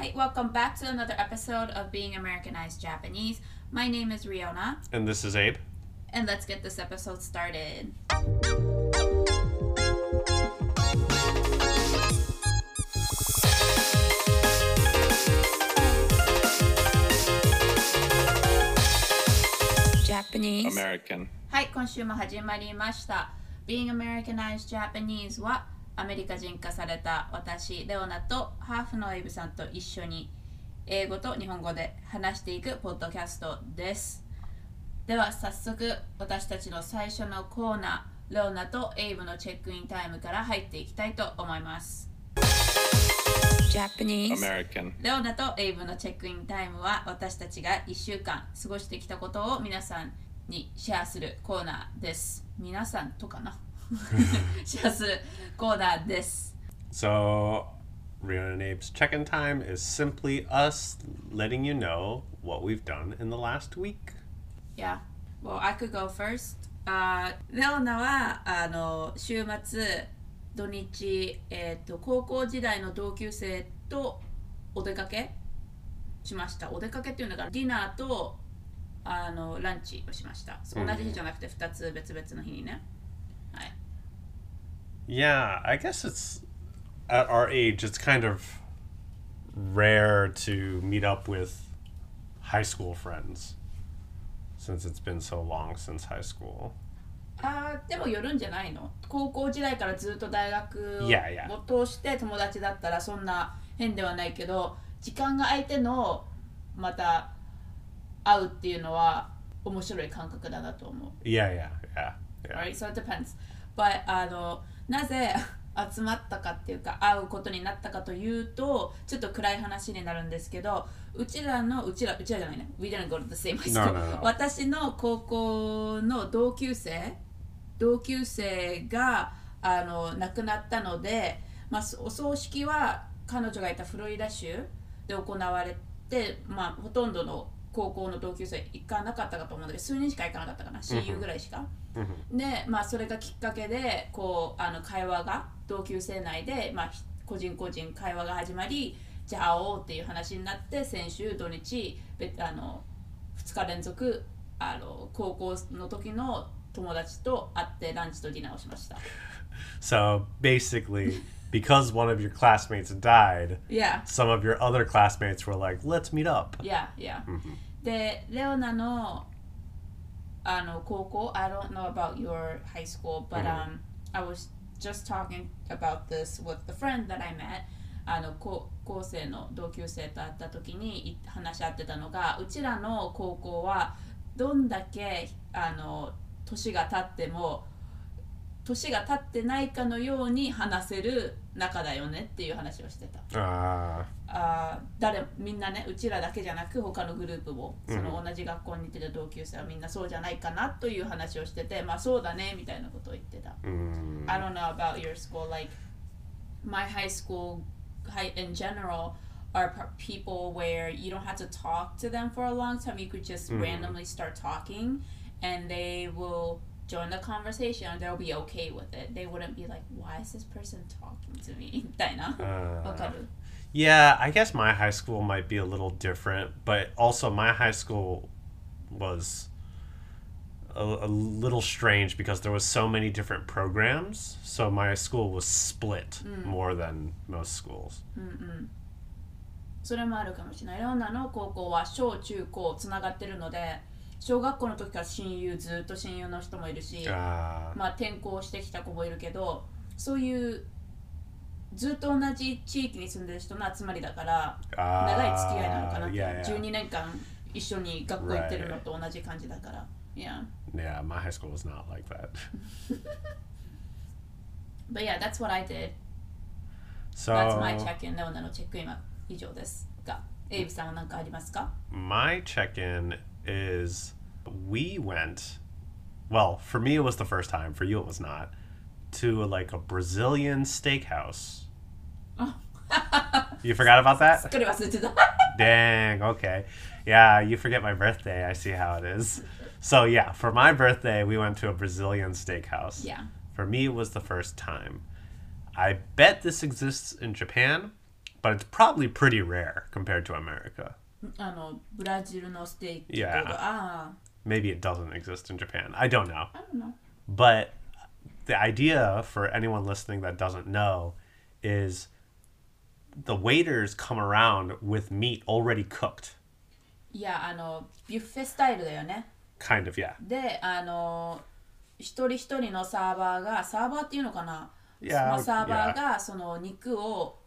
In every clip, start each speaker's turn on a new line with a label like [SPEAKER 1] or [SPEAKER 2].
[SPEAKER 1] Hi, welcome back to another episode of Being Americanized Japanese. My name is Riona,
[SPEAKER 2] And this is Abe.
[SPEAKER 1] and let's get this episode started. Japanese
[SPEAKER 2] American.
[SPEAKER 1] はい、今週も始まりました。Being Americanized Japanese は アメリカ人化された私、レオナとハーフのエイブさんと一緒に英語と日本語で話していくポッドキャストです。では早速私たちの最初のコーナー、レオナとエイブのチェックインタイムから入っていきたいと思います。Japanese
[SPEAKER 2] American.
[SPEAKER 1] レオナとエイブのチェックインタイムは私たちが1週間過ごしてきたことを皆さんにシェアするコーナーです。皆さんとかな？シェアするコーナーです。
[SPEAKER 2] So, and Abe's check in time is simply us letting you know what we've done in the last week.
[SPEAKER 1] Yeah. Well, I could go first. あーレオナはあの週末土日、えー、と高校時代の同級生とお出かけしました。お出かけっていうのがディナーとあのランチをしました。同じ日じゃなくて2つ別々の日にね。はい。
[SPEAKER 2] Yeah, I guess it's at our age, it's kind of rare to meet up with high school friends since it's been so long since high school.
[SPEAKER 1] あーでもよるんじゃないの高校時代からずっと大学を通して友達だったらそんな変ではないけど時間が空いてのまた会うっていうのは面白い感覚だなと思う。
[SPEAKER 2] Yeah, yeah, yeah. yeah.
[SPEAKER 1] Right? So it depends. But あのなぜ集まったかっていうか会うことになったかというとちょっと暗い話になるんですけどうちらのうちらうちらじゃないね We didn't go to the same high school
[SPEAKER 2] No, no, no.
[SPEAKER 1] 私の高校の同級生同級生があの亡くなったので、まあ、お葬式は彼女がいたフロリダ州で行われて、まあ、ほとんどの高校の同級生行かなかったかと思うんだけど数人しか行かなかったかな親友ぐらいしか。で、まあ、それがきっかけでこうあの会話が同級生内で、まあ、ひ個人個人会話が始まりじゃあ会おうっていう話になって先週土日べあの2日連続あの高校の時の友達と会ってランチとディナーをしました。
[SPEAKER 2] So, basically, because one of your classmates died,
[SPEAKER 1] Yeah,
[SPEAKER 2] some of your other classmates were like, let's meet up.
[SPEAKER 1] yeah, yeah. で、レオナのあの高校 I don't know about your high school, but、um, I was just talking about this with the friend that I met. あの高校生の同級生と会った時にい話し合ってたのがうちらの高校はどんだけあの年が経っても 年が経ってないかのように話せる仲だよねっていう話をしてた。
[SPEAKER 2] Uh,
[SPEAKER 1] あー誰みんなねうちらだけじゃなく他のグループもその同じ学校に行ってた同級生はみんなそうじゃないかなという話をしててまあそうだねみたいなことを言ってた。
[SPEAKER 2] mm,
[SPEAKER 1] I don't know about your school like my high school high in general are people where you don't have to talk to them for a long time you could just randomly start talking and they will join the conversation and they'll be okay with it they wouldn't be like why is this person talking to me みたいな
[SPEAKER 2] uh,
[SPEAKER 1] わかる
[SPEAKER 2] Yeah, I guess my high school might be a little different, but also my high school was a, a little strange because there was so many different programs. So my school was split more than most schools.
[SPEAKER 1] それもあるかもしれない。レオナの高校は小中高つながってるので、 小学校の時から親友、ずっと親友の人もいるし、
[SPEAKER 2] Uh,
[SPEAKER 1] まあ転校してきた子もいるけど、そういうずっと同じ地域に住んでる人の集まりだから、長い付き合いなのかな
[SPEAKER 2] uh, yeah, yeah.
[SPEAKER 1] 12年間一緒に学校行ってるのと同じ感じだから。Yeah.
[SPEAKER 2] Yeah, my high school was not like that.
[SPEAKER 1] But yeah, that's what I did.
[SPEAKER 2] So
[SPEAKER 1] That's my check-in. レオナのチェックインは以上ですが、エイブさんは何かありますか
[SPEAKER 2] ？My check-in is we went, well, for me, it was the first time. For you, it was not, to like a Brazilian steakhouse. Oh. you forgot about that? Dang, okay. Yeah, you forget my birthday. I see how it is. So, yeah, for my birthday, we went to a Brazilian steakhouse.
[SPEAKER 1] Yeah.
[SPEAKER 2] For me, it was the first time. I bet this exists in Japan, but it's probably pretty rare compared to America.
[SPEAKER 1] あのブラジルのステーキと
[SPEAKER 2] Yeah.
[SPEAKER 1] かあ
[SPEAKER 2] Maybe it doesn't exist in Japan. I don't know.
[SPEAKER 1] あ I don't know
[SPEAKER 2] But the idea for anyone listening that doesn't know is the waiters come around with meat already cooked.
[SPEAKER 1] いやあのビュッフェスタイルだよね
[SPEAKER 2] Kind of, yeah.
[SPEAKER 1] であの一人一人のサーバーがサーバーっていうのかな、
[SPEAKER 2] Yeah,
[SPEAKER 1] まあ、サーバーがその肉を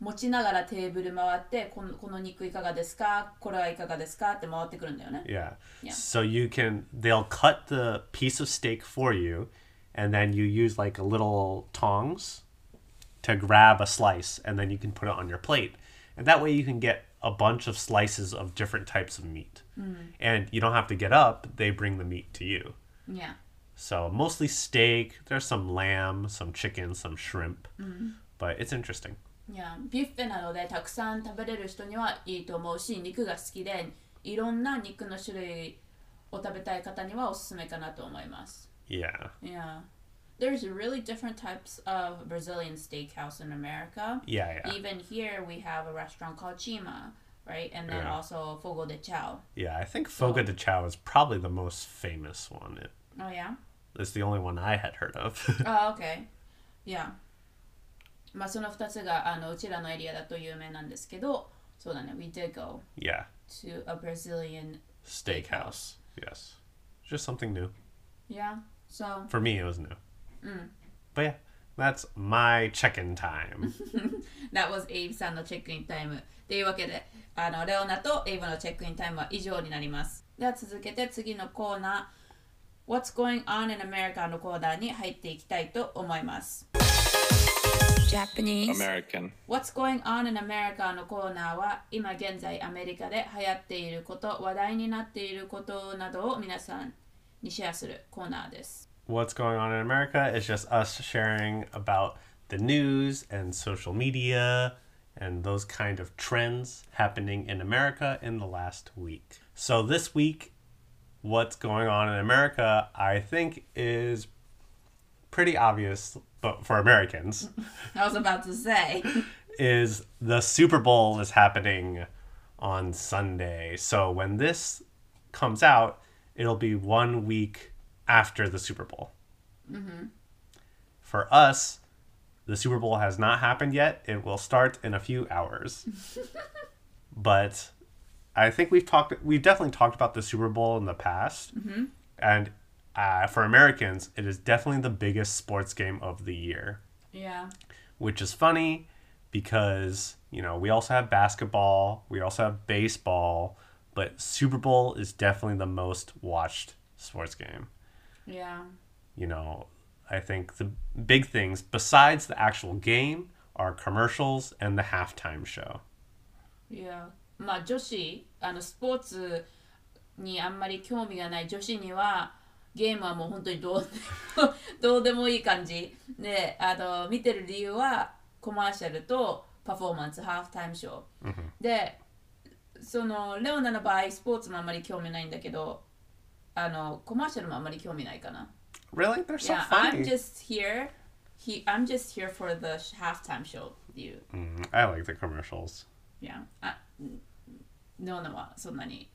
[SPEAKER 1] 持ちながらテーブル回ってこのこの肉いかがですかこれはいかがですかって回ってくるんだよね
[SPEAKER 2] Yeah.
[SPEAKER 1] Yeah.
[SPEAKER 2] So you can they'll cut the piece of steak for you and then you use like a little tongs to grab a slice and then you can put it on your plate. And that way you can get a bunch of slices of different types of meat. And you don't have to get up, they bring the meat to you.
[SPEAKER 1] いや
[SPEAKER 2] So mostly steak, there's some lamb, some chicken, some shrimp. But it's interesting.
[SPEAKER 1] いやビュッフェなのでたくさん食べれる人にはいいと思うし肉が好きでいろんな肉の種類を食べたい方にはおすすめかなと思います
[SPEAKER 2] Yeah.
[SPEAKER 1] Yeah. There's really different types of Brazilian steakhouse in America.
[SPEAKER 2] Yeah, yeah.
[SPEAKER 1] Even here, we have a restaurant called Chima, right? And then
[SPEAKER 2] Yeah.
[SPEAKER 1] also Fogo de Chao.
[SPEAKER 2] Yeah, I think Fogo de Chao is probably the most famous one. It,
[SPEAKER 1] Oh, yeah?
[SPEAKER 2] it's the only one I had heard of.
[SPEAKER 1] Oh, okay. Yeah. まあその2つがあのうちらのエリアだと有名なんですけど、そうだね、we did go
[SPEAKER 2] yeah.
[SPEAKER 1] to a Brazilian,
[SPEAKER 2] Steakhouse. Yes. Just something new.
[SPEAKER 1] yeah. So,
[SPEAKER 2] For me, it was new. But yeah, that's my check in time.
[SPEAKER 1] that was Abe さんのチェックインタイム。というわけで、あのレオナとエイブのチェックインタイムは以上になります。では続けて次のコーナー、What's Going On in America のコーナーに入っていきたいと思います。Japanese
[SPEAKER 3] American.
[SPEAKER 1] What's Going On in America のコーナーは今現在アメリカで流行っていること、話題になっていることなどを皆さんにシェアするコーナーです。
[SPEAKER 2] What's going on in America is just us sharing about the news and social media and those kind of trends happening in America in the last week. So this week, what's going on in America, I think, is pretty obvious, but for Americans.
[SPEAKER 1] I was about to say.
[SPEAKER 2] is the Super Bowl is happening on Sunday. So when this comes out, it'll be one week after the Super Bowl. Mm-hmm. For us, the Super Bowl has not happened yet. It will start in a few hours. but I think we've talked, we've definitely talked about the Super Bowl in the past. Mm-hmm. And uh, for Americans, it is definitely the biggest sports game of the year
[SPEAKER 1] yeah.
[SPEAKER 2] which is funny because you know we also have basketball we also have baseball but super bowl is definitely the most watched sports game
[SPEAKER 1] Yeah.
[SPEAKER 2] you know i think the big things besides the actual game are commercials and the halftime show
[SPEAKER 1] いやまあ女子あのスポーツにあんまり興味がない女子には ゲームはもう本当にどうでも どうでもいい感じ。であの見てる理由はコマーシャルとパフォーマンスハーフタイムショー、でそのレオナの場合スポーツもあんまり興味ないんだけどあのコマーシャルもあんまり興味ないかな。
[SPEAKER 2] Really? They're so
[SPEAKER 1] Yeah,
[SPEAKER 2] funny.
[SPEAKER 1] I'm just here. He, I'm just here for the halftime show っていう
[SPEAKER 2] Mm, i like the commercials.
[SPEAKER 1] いやあレオナはそんなに。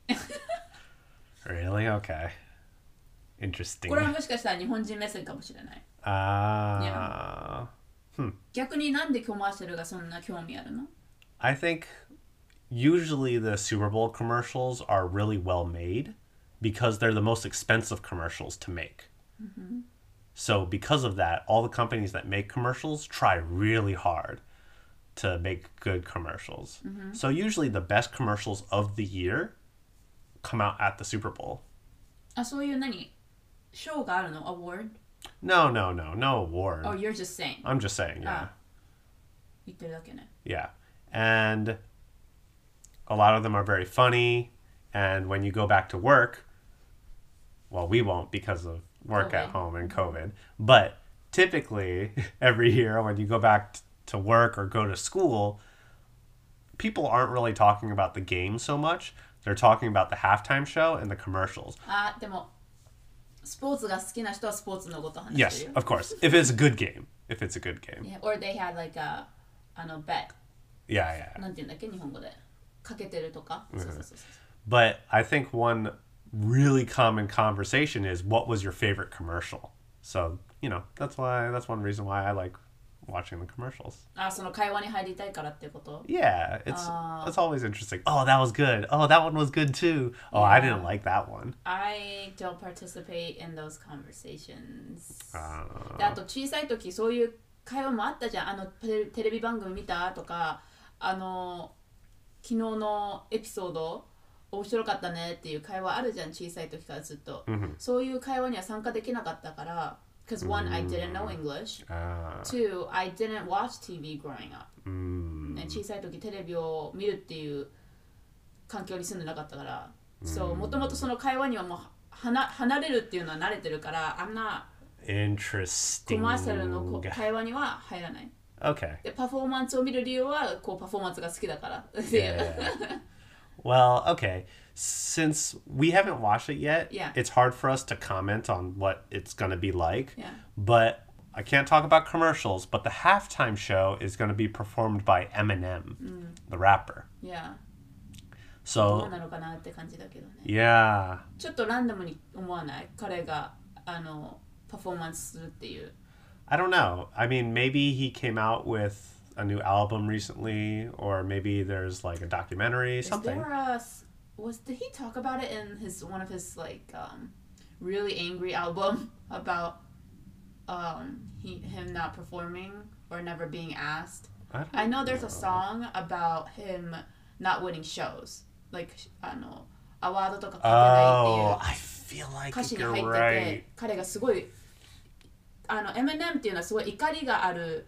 [SPEAKER 2] Really? Okay interesting
[SPEAKER 1] これはもしかしたら日本人目線かもしれない
[SPEAKER 2] uh,
[SPEAKER 1] 逆になんでコマーシャルがそんな興味あるの
[SPEAKER 2] I think usually the Super Bowl commercials are really well made because they're the most expensive commercials to make. So, because of that, all the companies that make commercials try really hard to make good commercials. So, usually the best commercials of the year come out at the Super Bowl.
[SPEAKER 1] あそういう何 賞があるの ?award?
[SPEAKER 2] No, no, no, no award.
[SPEAKER 1] Oh, you're just saying.
[SPEAKER 2] I'm just saying, yeah.
[SPEAKER 1] 言ってるだけね。
[SPEAKER 2] Yeah. And a lot of them are very funny. And when you go back to work, well, we won't because of work at
[SPEAKER 1] COVID.
[SPEAKER 2] home and COVID. But typically, every year when you go back t- to work or go to school, people aren't really talking about the game so much. They're talking about the halftime show and the commercials.
[SPEAKER 1] あ、でも、 スポーツが好きな人はスポーツのこと話して
[SPEAKER 2] Yes,
[SPEAKER 1] るよ。
[SPEAKER 2] of course. If it's a good game. If it's a good game.
[SPEAKER 1] Yeah, or they had like a, あの、bet.
[SPEAKER 2] Yeah, yeah.
[SPEAKER 1] なんて言うんだっけ日本語でかけてるとか、そうそうそうそう
[SPEAKER 2] But I think one really common conversation is what was your favorite commercial? So, you know, that's why that's one reason why I like watching the commercials.
[SPEAKER 1] あその会話に入りたいからってこと
[SPEAKER 2] Yeah, it's it's always interesting. Oh, that was good. Oh, that one was good too. Oh, I
[SPEAKER 1] Yeah.
[SPEAKER 2] didn't like that one.
[SPEAKER 1] I don't participate in those conversations
[SPEAKER 2] あ
[SPEAKER 1] であと小さい時そういう会話もあったじゃんあのテレテレビ番組見たとかあの昨日のエピソード面白かったねっていう会話あるじゃん小さい時からずっと、そういう会話には参加できなかったから because one I didn't know English.
[SPEAKER 2] Ah,
[SPEAKER 1] two I didn't watch TV growing up、
[SPEAKER 2] mm,
[SPEAKER 1] ね、小さい時テレビを見るっていう環境に住んでなかったから。そうもともとその会話にはもう離離れるっていうのは慣れてるからあんな.コマーシャルのこ会話には入らない。
[SPEAKER 2] Okay.
[SPEAKER 1] でパフォーマンスを見る理由はこうパフォーマンスが好きだから。
[SPEAKER 2] Yeah. well, okay. Since we haven't watched it yet,
[SPEAKER 1] Yeah.
[SPEAKER 2] it's hard for us to comment on what it's going to be like.
[SPEAKER 1] Yeah.
[SPEAKER 2] But I can't talk about commercials, but the halftime show is going to be performed by Eminem, the rapper.
[SPEAKER 1] いやどう
[SPEAKER 2] So,
[SPEAKER 1] なのかなって感じだけどね
[SPEAKER 2] yeah.
[SPEAKER 1] ちょっとランダムに思わない彼があのパフォーマンスするっていう
[SPEAKER 2] I don't know. I mean, maybe he came out with a new album recently, or maybe there's like a documentary,
[SPEAKER 1] Is
[SPEAKER 2] something.
[SPEAKER 1] There a, was did he talk about it in his one of his like um, really angry album about um, he him not performing or never being asked?
[SPEAKER 2] I,
[SPEAKER 1] I know there's know. a song about him not winning shows, like I know.
[SPEAKER 2] Oh, I feel like you're right.
[SPEAKER 1] 彼がすごいあのエミネムっていうのはすごい怒りがある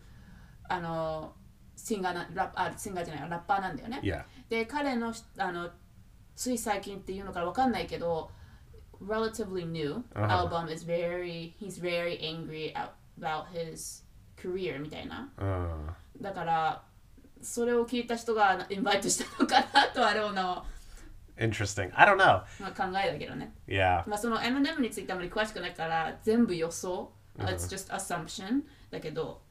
[SPEAKER 1] あのシンガーなラッあシンガーじゃないラッパーなんだよね。
[SPEAKER 2] Yeah.
[SPEAKER 1] で彼のあのつい最近っていうのからわかんないけど relatively new
[SPEAKER 2] Uh-huh.
[SPEAKER 1] album is very he's very angry out- about his career みたいな
[SPEAKER 2] Uh,
[SPEAKER 1] だからそれを聞いた人がインバイトしたのかなとあれをの、
[SPEAKER 2] interesting. I don't know.
[SPEAKER 1] まあ、考えだけどね
[SPEAKER 2] Yeah.
[SPEAKER 1] まあその Eminem についてあまり詳しくないから全部予想、It's just assumption だけど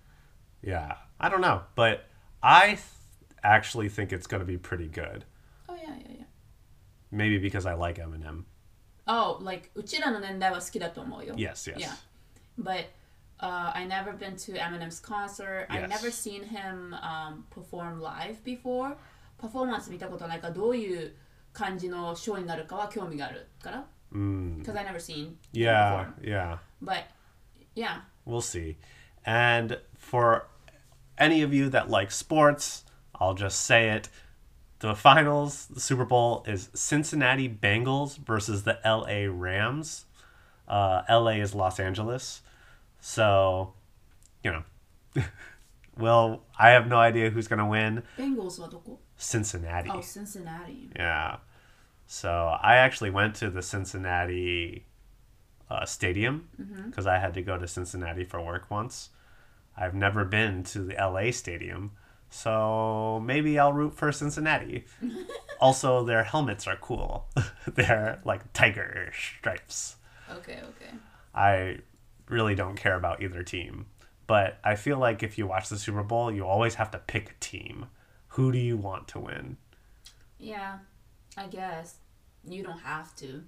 [SPEAKER 2] Yeah. I don't know. But I th- actually think it's going to be pretty good.
[SPEAKER 1] Oh yeah yeah yeah
[SPEAKER 2] Maybe because I like Eminem.
[SPEAKER 1] Oh like うちらの年代は好きだと思うよ
[SPEAKER 2] Yes, yes.
[SPEAKER 1] Yeah But uh, I never been to Eminem's concert. I
[SPEAKER 2] Yes.
[SPEAKER 1] never seen him um, perform live before. パフォーマンス見たことないからどういう感じのショーになるかは興味があるから
[SPEAKER 2] Mm.
[SPEAKER 1] Because I never seen him
[SPEAKER 2] Yeah,
[SPEAKER 1] perform.
[SPEAKER 2] yeah.
[SPEAKER 1] But yeah
[SPEAKER 2] We'll see. And for any of you that like sports, I'll just say it. The finals, the Super Bowl, is Cincinnati Bengals versus the LA Rams. Uh, LA is Los Angeles. So, you know. well, I have no idea who's going to win.
[SPEAKER 1] ベンゴーズはどこ
[SPEAKER 2] Cincinnati.
[SPEAKER 1] Oh Cincinnati
[SPEAKER 2] Yeah. So I actually went to the Cincinnati uh, stadium because I had to go to Cincinnati for work once. I've never been to the LA stadium, so maybe I'll root for Cincinnati. also, their helmets are cool. They're like tiger stripes.
[SPEAKER 1] Okay okay
[SPEAKER 2] I really don't care about either team, but I feel like if you watch the Super Bowl, you always have to pick a team. Who do you want to win?
[SPEAKER 1] Yeah I guess You don't have to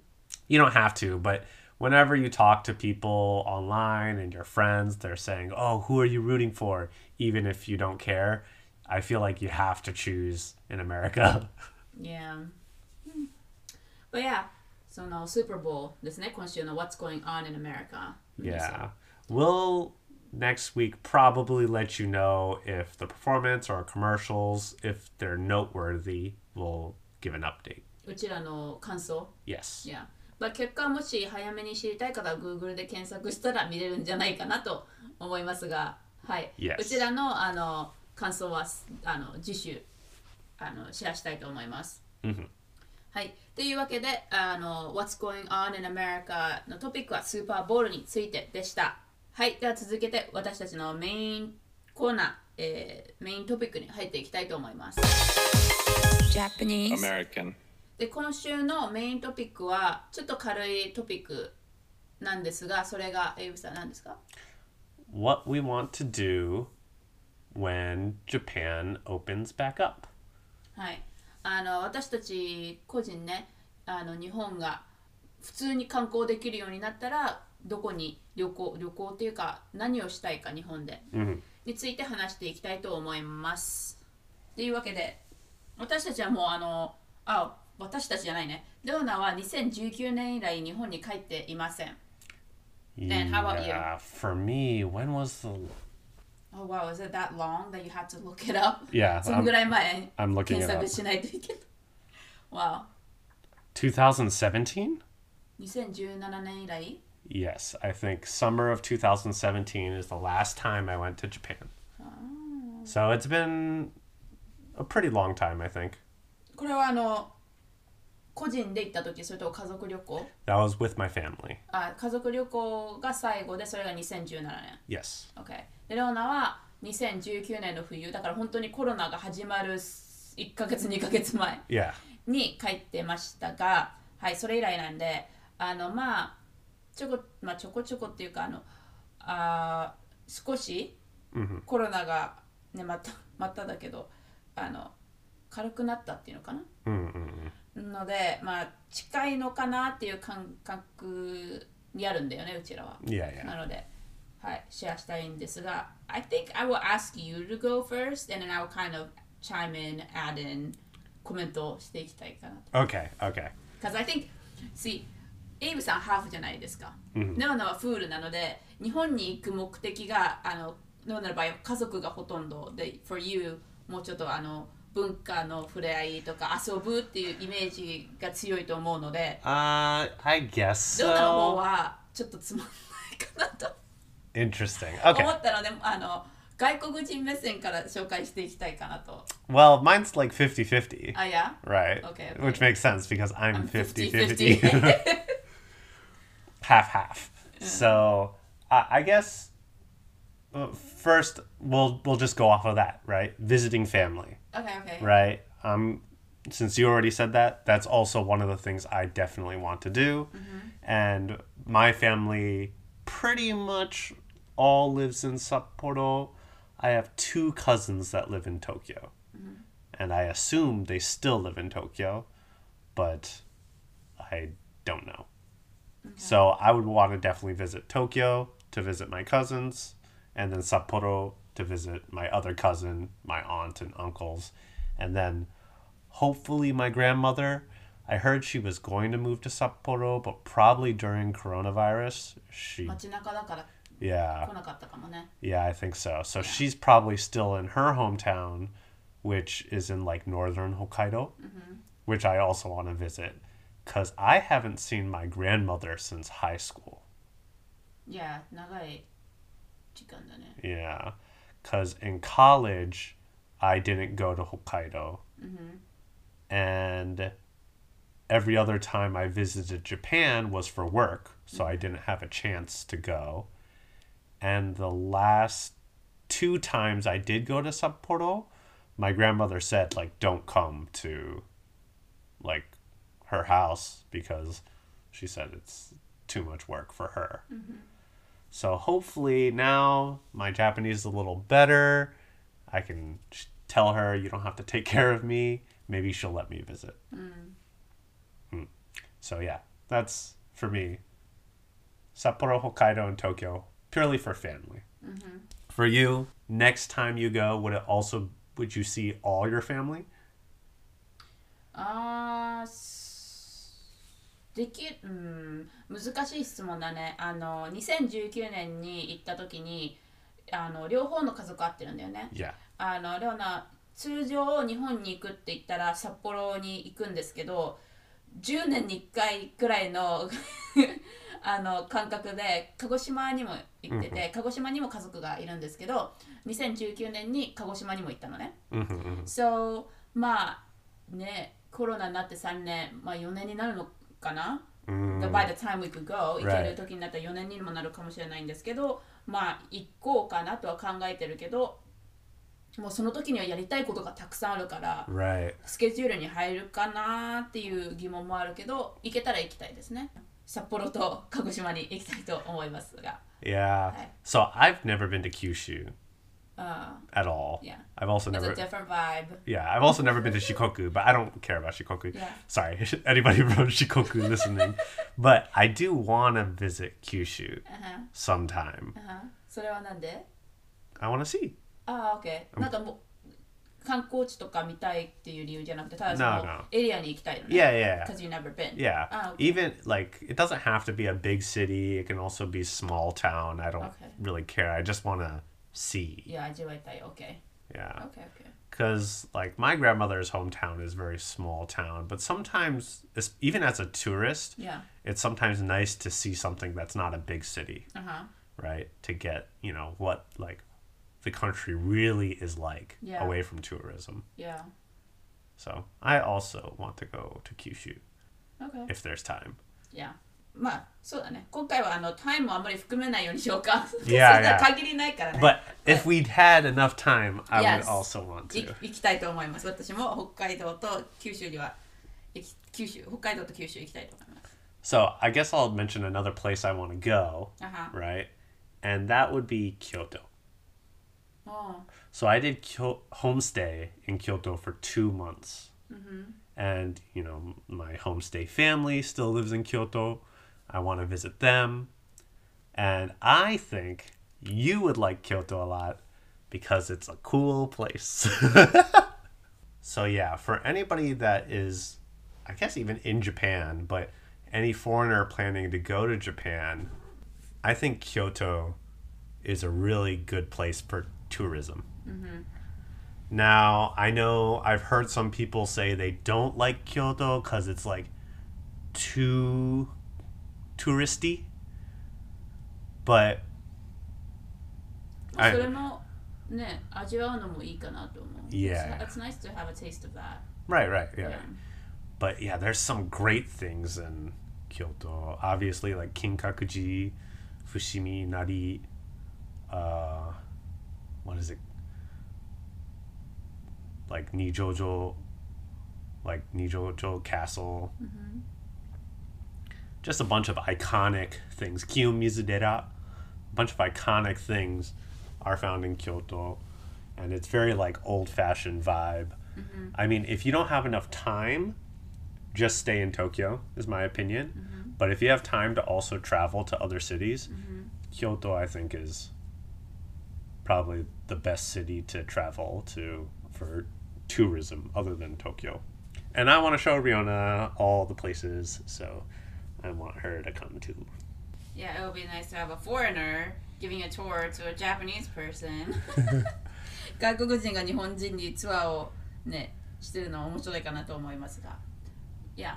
[SPEAKER 2] you don't have to, but whenever you talk to people online and your friends, they're saying, "Oh, who are you rooting for?" Even if you don't care, I feel like you have to choose in America.
[SPEAKER 1] Yeah. Hmm. But yeah, その Super Bowl ですね、今週の What's Going On in America.
[SPEAKER 2] yeah. We'll next week probably let you know if the performance or commercials, if they're noteworthy, we'll give an update.
[SPEAKER 1] うちらの感想
[SPEAKER 2] Yes.
[SPEAKER 1] Yeah. まあ、結果はもし早めに知りたい方は Google で検索したら見れるんじゃないかなと思いますが、はい。
[SPEAKER 2] Yes.
[SPEAKER 1] うちらのあの感想はあの次週あのシェアしたいと思います。
[SPEAKER 2] Mhm.
[SPEAKER 1] はい。というわけで、あの What's Going On in America のトピックはスーパーボールについてでした。はい。では続けて私たちのメインコーナー、えーメイントピックに入っていきたいと思います。
[SPEAKER 3] Japanese.
[SPEAKER 4] American.
[SPEAKER 1] で今週のメイントピックはちょっと軽いトピックなんですがそれがエイブさん何ですか
[SPEAKER 2] ？What we want to do when Japan opens back up.
[SPEAKER 1] はい、あの私たち個人ねあの日本が普通に観光できるようになったらどこに旅行旅行っていうか何をしたいか日本で、について話していきたいと思います。というわけで私たちはもうあのあ私たちじゃないねレオナは2019年以来日本に帰っていません。And how about you?
[SPEAKER 2] Yeah, for me, when was the
[SPEAKER 1] Oh wow, is it that long that you have to look it up?
[SPEAKER 2] Yeah,
[SPEAKER 1] そのぐらい前
[SPEAKER 2] I'm looking
[SPEAKER 1] 検
[SPEAKER 2] it
[SPEAKER 1] 索
[SPEAKER 2] up.
[SPEAKER 1] しないといけない。Wow.
[SPEAKER 2] 2017?
[SPEAKER 1] 2017年以来
[SPEAKER 2] Yes, I think summer of 2017 is the last time I went to Japan. So it's been a pretty long time, I think.
[SPEAKER 1] これはあの 個人で行った時それとも家族旅行
[SPEAKER 2] ？That was with my family.
[SPEAKER 1] あ家族旅行が最後でそれが2017年
[SPEAKER 2] Yes.
[SPEAKER 1] OK でレオナは2019年の冬だから本当にコロナが始まる1ヶ月2ヶ月前
[SPEAKER 2] Yeah.
[SPEAKER 1] に帰ってましたがはいそれ以来なんであのまあちょこ,、まあ、ちょこちょこっていうかあのあー少しコロナがねまたまただけどあの軽くなったっていうのかな
[SPEAKER 2] ？Mm-mm.
[SPEAKER 1] のでまあ近いのかなっていう感覚にあるんだよねうちらは
[SPEAKER 2] Yeah, yeah.
[SPEAKER 1] なのではいシェアしたいんですが I think I will ask you to go first and then I will kind of chime in add in コメントをしていきたいかなと
[SPEAKER 2] Okay, okay.
[SPEAKER 1] Because I think, see, エイブさんハーフじゃないですか。ネオナはフールなので、日本に行く目的が、あの、ネオナの場合は家族がほとんどで、for you、もうちょっとあの、文化の触れ合いとか遊ぶっていうイメージが強いと思うので、
[SPEAKER 2] Uh, I guess
[SPEAKER 1] ネオナの方
[SPEAKER 2] so.
[SPEAKER 1] はちょっとつまんないかなと
[SPEAKER 2] Interesting.
[SPEAKER 1] 思
[SPEAKER 2] Okay.
[SPEAKER 1] ったので、あの、外国人目線から紹介していきたいかなと。
[SPEAKER 2] Well, mine's like 50 50.
[SPEAKER 1] あ、いや
[SPEAKER 2] Right.
[SPEAKER 1] Okay, okay.
[SPEAKER 2] Which makes sense because I'm,
[SPEAKER 1] I'm
[SPEAKER 2] 50
[SPEAKER 1] 50-50.
[SPEAKER 2] 50. half half. So I I guess uh, first we'll we'll just go off of that, right? Visiting family,
[SPEAKER 1] OK,
[SPEAKER 2] OK。right? Um, since you already said that, that's also one of the things I definitely want to do. And my family pretty much all lives in Sapporo. I have two cousins that live in Tokyo. And I assume they still live in Tokyo, but I don't know. So I would want to definitely visit Tokyo to visit my cousins, and then Sapporo to visit my other cousin, my aunt and uncles, and then hopefully my grandmother. I heard she was going to move to Sapporo, but probably during coronavirus, she
[SPEAKER 1] 街中だから
[SPEAKER 2] yeah
[SPEAKER 1] 来なかったかもね。
[SPEAKER 2] yeah I think so. So she's probably still in her hometown, which is in like northern Hokkaido, which I also want to visit, because I haven't seen my grandmother since high school.
[SPEAKER 1] いや、長い時間だね。
[SPEAKER 2] Yeah, because in college, I didn't go to Hokkaido, mm-hmm. and every other time I visited Japan was for work, so I mm-hmm. didn't have a chance to go. And the last two times I did go to Sapporo, my grandmother said like, "Don't come to, like, her house because she said it's too much work for her." Mm-hmm. So hopefully now my Japanese is a little better. I can tell her you don't have to take care of me. Maybe she'll let me visit. Mm. So yeah, that's for me. Sapporo, Hokkaido, and Tokyo purely for family. Mm-hmm. For you, next time you go, would it also would you see all your family?
[SPEAKER 1] あーすできうん難しい質問だね。あの2019年に行った時にあの両方の家族会ってるんだよね。
[SPEAKER 2] Yeah.
[SPEAKER 1] あのレオナ通常日本に行くって言ったら札幌に行くんですけど10年に1回くらいの あの感覚で鹿児島にも行ってて、鹿児島にも家族がいるんですけど2019年に鹿児島にも行ったのね。So まあねコロナになって3年、まあ、4年になるのかな、By the time we could go 行ける時になったら4年にもなるかもしれないんですけどまあ行こうかなとは考えてるけどもうその時にはやりたいことがたくさんあるから
[SPEAKER 2] Right.
[SPEAKER 1] スケジュールに入るかなっていう疑問もあるけど行けたら行きたいですね札幌と鹿児島に行きたいと思いますが
[SPEAKER 2] Yeah.
[SPEAKER 1] Okay.
[SPEAKER 2] So I've never been to Kyushu.
[SPEAKER 1] Uh,
[SPEAKER 2] at all.
[SPEAKER 1] yeah.
[SPEAKER 2] I've also
[SPEAKER 1] it's
[SPEAKER 2] never
[SPEAKER 1] a different vibe.
[SPEAKER 2] Yeah, I've also never been to Shikoku, but I don't care about Shikoku.
[SPEAKER 1] Yeah.
[SPEAKER 2] Sorry, anybody from Shikoku listening. But I do want to visit Kyushu
[SPEAKER 1] うん
[SPEAKER 2] sometime.
[SPEAKER 1] うんそれはなんで
[SPEAKER 2] I want to see.
[SPEAKER 1] ああ、OK。なんかもう観光地とか見たいっていう理由じゃなくて、ただそ
[SPEAKER 2] No,
[SPEAKER 1] の
[SPEAKER 2] no.
[SPEAKER 1] エリアに行きたいのね。
[SPEAKER 2] Yeah, yeah,
[SPEAKER 1] Because you never been.
[SPEAKER 2] yeah.
[SPEAKER 1] Ah, okay.
[SPEAKER 2] Even like it doesn't have to be a big city. It can also be small town. I don't
[SPEAKER 1] Okay.
[SPEAKER 2] really care. I just want to see.
[SPEAKER 1] Yeah, I do like that. Okay.
[SPEAKER 2] Yeah.
[SPEAKER 1] Okay, okay.
[SPEAKER 2] Because, like, my grandmother's hometown is very small town, but sometimes, even as a tourist,
[SPEAKER 1] yeah,
[SPEAKER 2] it's sometimes nice to see something that's not a big city,
[SPEAKER 1] uh-huh.
[SPEAKER 2] right? To get, you know, what, like, the country really is like
[SPEAKER 1] yeah.
[SPEAKER 2] away from tourism.
[SPEAKER 1] Yeah.
[SPEAKER 2] So I also want to go to Kyushu.
[SPEAKER 1] Okay.
[SPEAKER 2] If there's time.
[SPEAKER 1] Yeah. まあ、そうだね。今回はあのタイムをあんまり含めないようにしようか。
[SPEAKER 2] いやいや
[SPEAKER 1] そしたら限りないからね。
[SPEAKER 2] but if we'd had enough time i would also want
[SPEAKER 1] い
[SPEAKER 2] to
[SPEAKER 1] 行きたいと思います。私も北海道と九州には九州北海道と九州行きたいと思います。
[SPEAKER 2] so i guess i'll mention another place i want to go
[SPEAKER 1] あは。
[SPEAKER 2] right and that would be kyoto
[SPEAKER 1] あ
[SPEAKER 2] So I did Kyo- homestay in Kyoto for two months. And, you know, my homestay family still lives in Kyoto. I want to visit them. And I think you would like Kyoto a lot because it's a cool place. so, yeah, for anybody that is, I guess, even in Japan, but any foreigner planning to go to Japan, I think Kyoto is a really good place for tourism. Mm-hmm. Now, I know I've heard some people say they don't like Kyoto because it's like too touristy, but I-
[SPEAKER 1] It's, it's nice to have a taste of that.
[SPEAKER 2] right, right, yeah.
[SPEAKER 1] Yeah.
[SPEAKER 2] But yeah, there's some great things in Kyoto. Obviously, like Kinkakuji, Fushimi Inari, uh, what is it? Like Nijojo, like Nijojo Castle. Mm-hmm. Just a bunch of iconic things. Kiyomizudera, a bunch of iconic things are found in Kyoto. And it's very like old fashioned vibe. Mm-hmm. I mean, if you don't have enough time, just stay in Tokyo, is my opinion. Mm-hmm. But if you have time to also travel to other cities, mm-hmm. Kyoto, I think, is probably the best city to travel to for tourism other than Tokyo. And I want to show Riona all the places, so I want her to come too.
[SPEAKER 1] Yeah, it would be nice to have a foreigner giving a tour to a Japanese person. 外国人が日本人にツアーをね、してるのは面白いかなと思いますが。Yeah.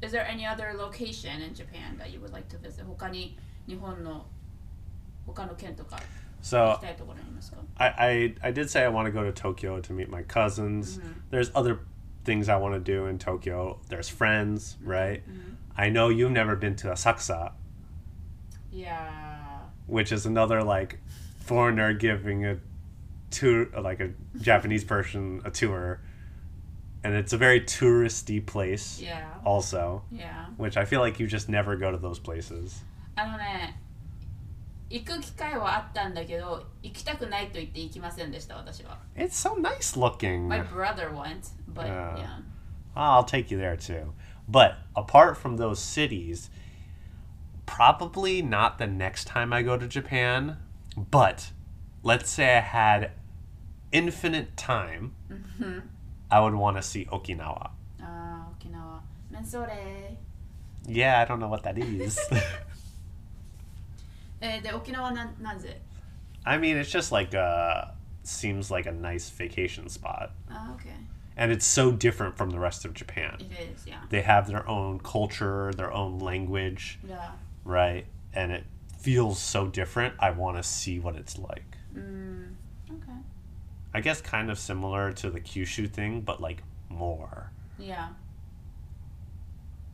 [SPEAKER 1] Is there any other location in Japan that you would like to visit? 他に日本の他の県とか行
[SPEAKER 2] So
[SPEAKER 1] きたいところありますか
[SPEAKER 2] I, I, I did say I want to go to Tokyo to meet my cousins. There's other things I want to do in Tokyo. There's friends, right? I know you've never been to Asakusa,
[SPEAKER 1] Yeah.
[SPEAKER 2] which is another like foreigner giving a tour, like a Japanese person a tour, and it's a very touristy place
[SPEAKER 1] Yeah.
[SPEAKER 2] also,
[SPEAKER 1] Yeah.
[SPEAKER 2] which I feel like you just never go to those places.
[SPEAKER 1] あのね、行く機会はあったんだけど、行きたくないと言って行きませんでした、私は。
[SPEAKER 2] It's so nice looking.
[SPEAKER 1] My brother went, but
[SPEAKER 2] Yeah.
[SPEAKER 1] yeah.
[SPEAKER 2] I'll take you there too. But apart from those cities, probably not the next time I go to Japan, but let's say I had infinite time, mm-hmm. I would want to see Okinawa.
[SPEAKER 1] Ah, uh, Okinawa. Mensore.
[SPEAKER 2] Yeah, I don't know what that is.
[SPEAKER 1] Eh, the Okinawa?
[SPEAKER 2] I mean, it's just like a, seems like a nice vacation spot.
[SPEAKER 1] Oh, okay
[SPEAKER 2] and it's so different from the rest of Japan.
[SPEAKER 1] It is, yeah.
[SPEAKER 2] They have their own culture, their own language.
[SPEAKER 1] Yeah.
[SPEAKER 2] right? And it feels so different. I want to see what it's like.
[SPEAKER 1] うん。OK。
[SPEAKER 2] I guess kind of similar to the Kyushu thing, but like more.
[SPEAKER 1] Yeah.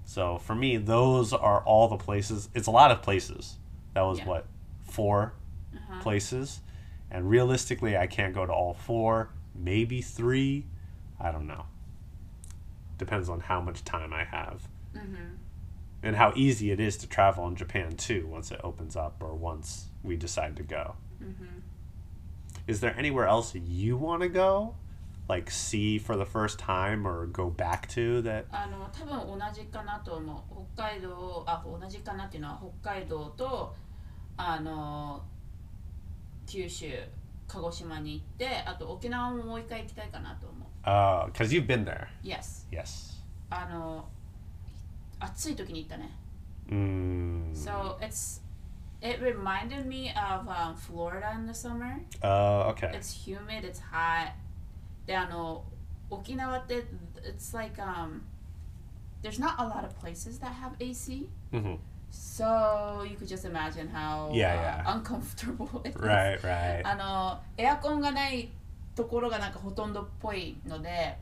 [SPEAKER 2] So for me, those are all the places. It's a lot of places. That was
[SPEAKER 1] Yeah.
[SPEAKER 2] what four
[SPEAKER 1] Uh-huh.
[SPEAKER 2] places, and realistically, I can't go to all four. Maybe three. I don't know. Depends on how much time I have.
[SPEAKER 1] Mm-hmm.
[SPEAKER 2] And how easy it is to travel in Japan too once it opens up or once we decide to go.
[SPEAKER 1] Mm-hmm.
[SPEAKER 2] is there anywhere else you want to go? Like see for the first time or go back to that?
[SPEAKER 1] あの多分同じかなと思う北海道あ同じかなっていうのは北海道とあの九州鹿児島に行ってあと沖縄ももう一回行きたいかなと思う
[SPEAKER 2] Uh, because you've been there.
[SPEAKER 1] Yes
[SPEAKER 2] Yes.
[SPEAKER 1] あの暑い時に行ったね
[SPEAKER 2] Mm.
[SPEAKER 1] So it's it reminded me of um, Florida in the summer
[SPEAKER 2] Uh, okay.
[SPEAKER 1] it's humid it's hot であの沖縄って it's like um there's not a lot of places that have AC
[SPEAKER 2] hmm
[SPEAKER 1] So you could just imagine how
[SPEAKER 2] Yeah,
[SPEAKER 1] uh,
[SPEAKER 2] yeah.
[SPEAKER 1] uncomfortable it is.
[SPEAKER 2] Right, right.
[SPEAKER 1] あのエアコンがない ところがなんかほとんどっぽいので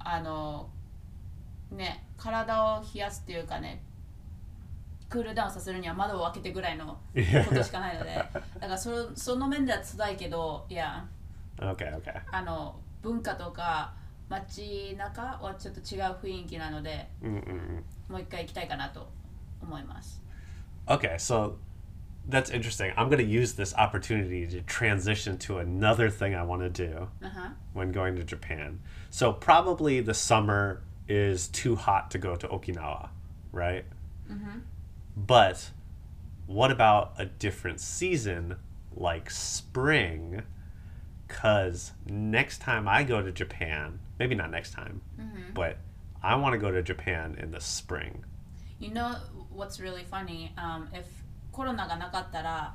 [SPEAKER 1] あのね体を冷やすっていうかねクールダウンさせるには窓を開けてぐらいのことしかないのでだからそその面では辛いけどいや
[SPEAKER 2] Okay, okay.
[SPEAKER 1] あの文化とか街中はちょっと違う雰囲気なので.もう一回行きたいかなと思います
[SPEAKER 2] Okay, so that's interesting. I'm going to use this opportunity to transition to another thing I want to do
[SPEAKER 1] uh-huh.
[SPEAKER 2] when going to Japan. So probably the summer is too hot to go to Okinawa, right? Mm-hmm. But what about a different season like spring? Because next time I go to Japan, maybe not next time, mm-hmm. but I want to go to Japan in the spring.
[SPEAKER 1] You know what's really funny? Um, if コロナがなかったら、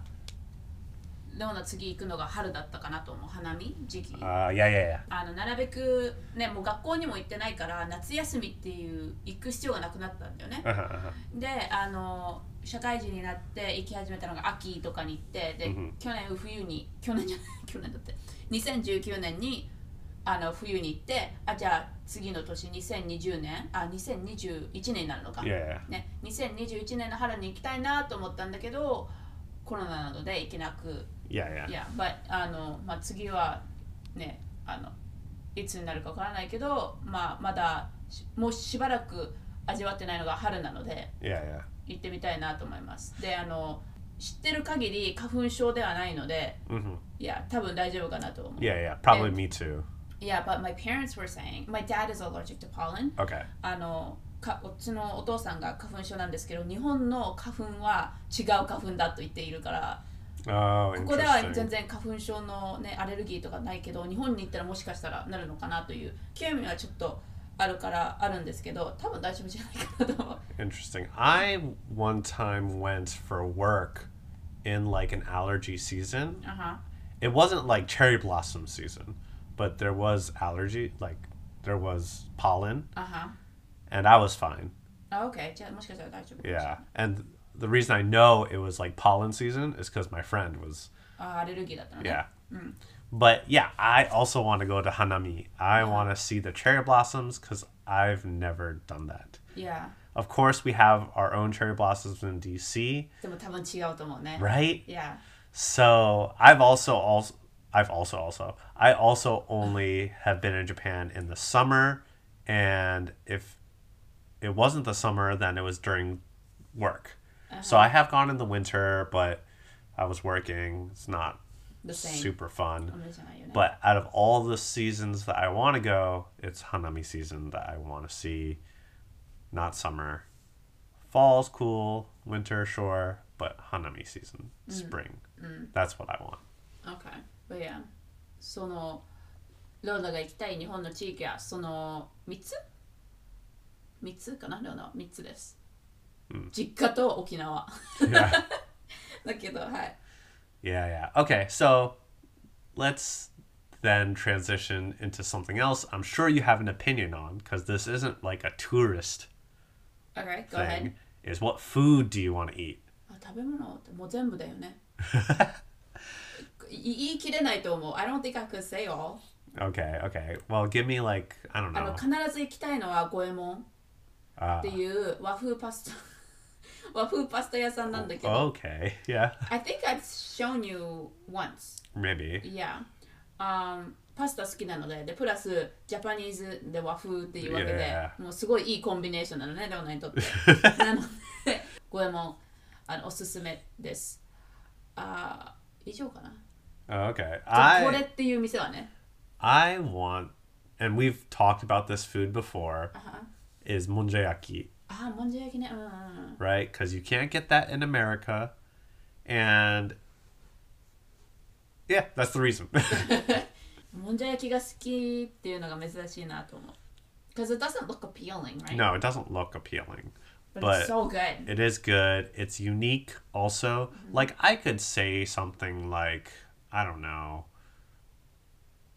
[SPEAKER 1] レオナ次行くのが春だったかなと思う。花見？時期
[SPEAKER 2] ？Uh, yeah, yeah, yeah.
[SPEAKER 1] あのなるべくね、もう学校にも行ってないから夏休みっていう行く必要がなくなったんだよね。
[SPEAKER 2] Uh-huh, uh-huh.
[SPEAKER 1] で、あの社会人になって行き始めたのが秋とかに行って、で、
[SPEAKER 2] うん
[SPEAKER 1] 去年冬に去年じゃない 去年だって2019年にあの冬に行って、あじゃあ次の年2020年あ2021年になるのか。ね、2021年の春に行きたいなと思ったんだけどコロナなので行けなく
[SPEAKER 2] Yeah, yeah.
[SPEAKER 1] いや、but あのまあ、次はねあのいつになるかわからないけど、まあ、まだしもうしばらく味わってないのが春なので.行ってみたいなと思いますであの知ってる限り花粉症ではないので
[SPEAKER 2] hmm
[SPEAKER 1] いや多分大丈夫かなと思う
[SPEAKER 2] Yeah, yeah. Probably
[SPEAKER 1] And-
[SPEAKER 2] me too.
[SPEAKER 1] Yeah, but my parents were saying my dad is allergic to pollen
[SPEAKER 2] Okay.
[SPEAKER 1] あのかうちのお父さんが花粉症なんですけど日本の花粉は違う花粉だと言っているから
[SPEAKER 2] Oh,
[SPEAKER 1] ここでは全.然花粉症の、ね、アレルギーとかないけど日本に行ったらもしかしたらなるのかなという興味はちょっとあるからあるんですけど多分大丈夫じゃないかなと思う
[SPEAKER 2] Interesting. I one time went for work in like an allergy season.
[SPEAKER 1] あは
[SPEAKER 2] It wasn't like cherry blossom season, but there was allergy, like there was pollen,
[SPEAKER 1] uh-huh.
[SPEAKER 2] and I was fine.
[SPEAKER 1] Oh, okay.
[SPEAKER 2] Yeah, and the reason I know it was like pollen season is because my friend was.
[SPEAKER 1] Uh,
[SPEAKER 2] yeah. Mm. But yeah, I also want to go to Hanami. I uh-huh. want to see the cherry blossoms because I've never done that.
[SPEAKER 1] Yeah.
[SPEAKER 2] Of course, we have our own cherry blossoms in DC. Right?
[SPEAKER 1] Yeah.
[SPEAKER 2] So I've also also I've also also I also only have been in Japan in the summer, and if it wasn't the summer, then it was during work. Uh-huh. So I have gone in the winter, but I was working. It's not super fun. But out of all the seasons that I want to go, it's Hanami season that I want to see. Not summer. Fall's cool, winter sure, but Hanami season, mm. spring. Mm. That's what I want.
[SPEAKER 1] Okay. But yeah そのローダが行きたい日本の地域はその3つ ?3 つかなローダは3つです、実家と沖縄.だけどはい
[SPEAKER 2] yeah, yeah. Okay, so let's then transition into something else I'm sure you have an opinion on because this isn't like a tourist
[SPEAKER 1] OK go ahead
[SPEAKER 2] Is what food do you want to eat?
[SPEAKER 1] あ食べ物ってもう全部だよねい言い切れないと思う。I don't think I could say all.
[SPEAKER 2] Okay, okay. Well, give me like, I don't
[SPEAKER 1] あの
[SPEAKER 2] know.
[SPEAKER 1] 必ず行きたいのは五右衛門。
[SPEAKER 2] Uh,
[SPEAKER 1] っていう和風パスタ。和風パスタ屋さんなんだけど、
[SPEAKER 2] okay, yeah,
[SPEAKER 1] I think I've shown you once.
[SPEAKER 2] Maybe.
[SPEAKER 1] Yeah. Um, パスタ好きなので。でプラスジャパニーズで和風っていうわけで
[SPEAKER 2] Yeah.
[SPEAKER 1] もうすごいいいコンビネーションなのねレオナにとって。なので五右衛門あのおすすめです。あー以上かな
[SPEAKER 2] Oh, okay.
[SPEAKER 1] これ
[SPEAKER 2] I
[SPEAKER 1] っていう店はね
[SPEAKER 2] I want, and we've talked about this food before, is monjayaki,
[SPEAKER 1] ああもんじゃ焼きねうんうんうん
[SPEAKER 2] right? Because you can't get that in America, and yeah, that's the reason.
[SPEAKER 1] もんじゃ焼きが好きっていうのが珍しいなと思う because it doesn't look appealing right
[SPEAKER 2] no, it doesn't look appealing,
[SPEAKER 1] but,
[SPEAKER 2] but
[SPEAKER 1] it's so good
[SPEAKER 2] it is good. It's unique, also. Like I could say something like I don't know,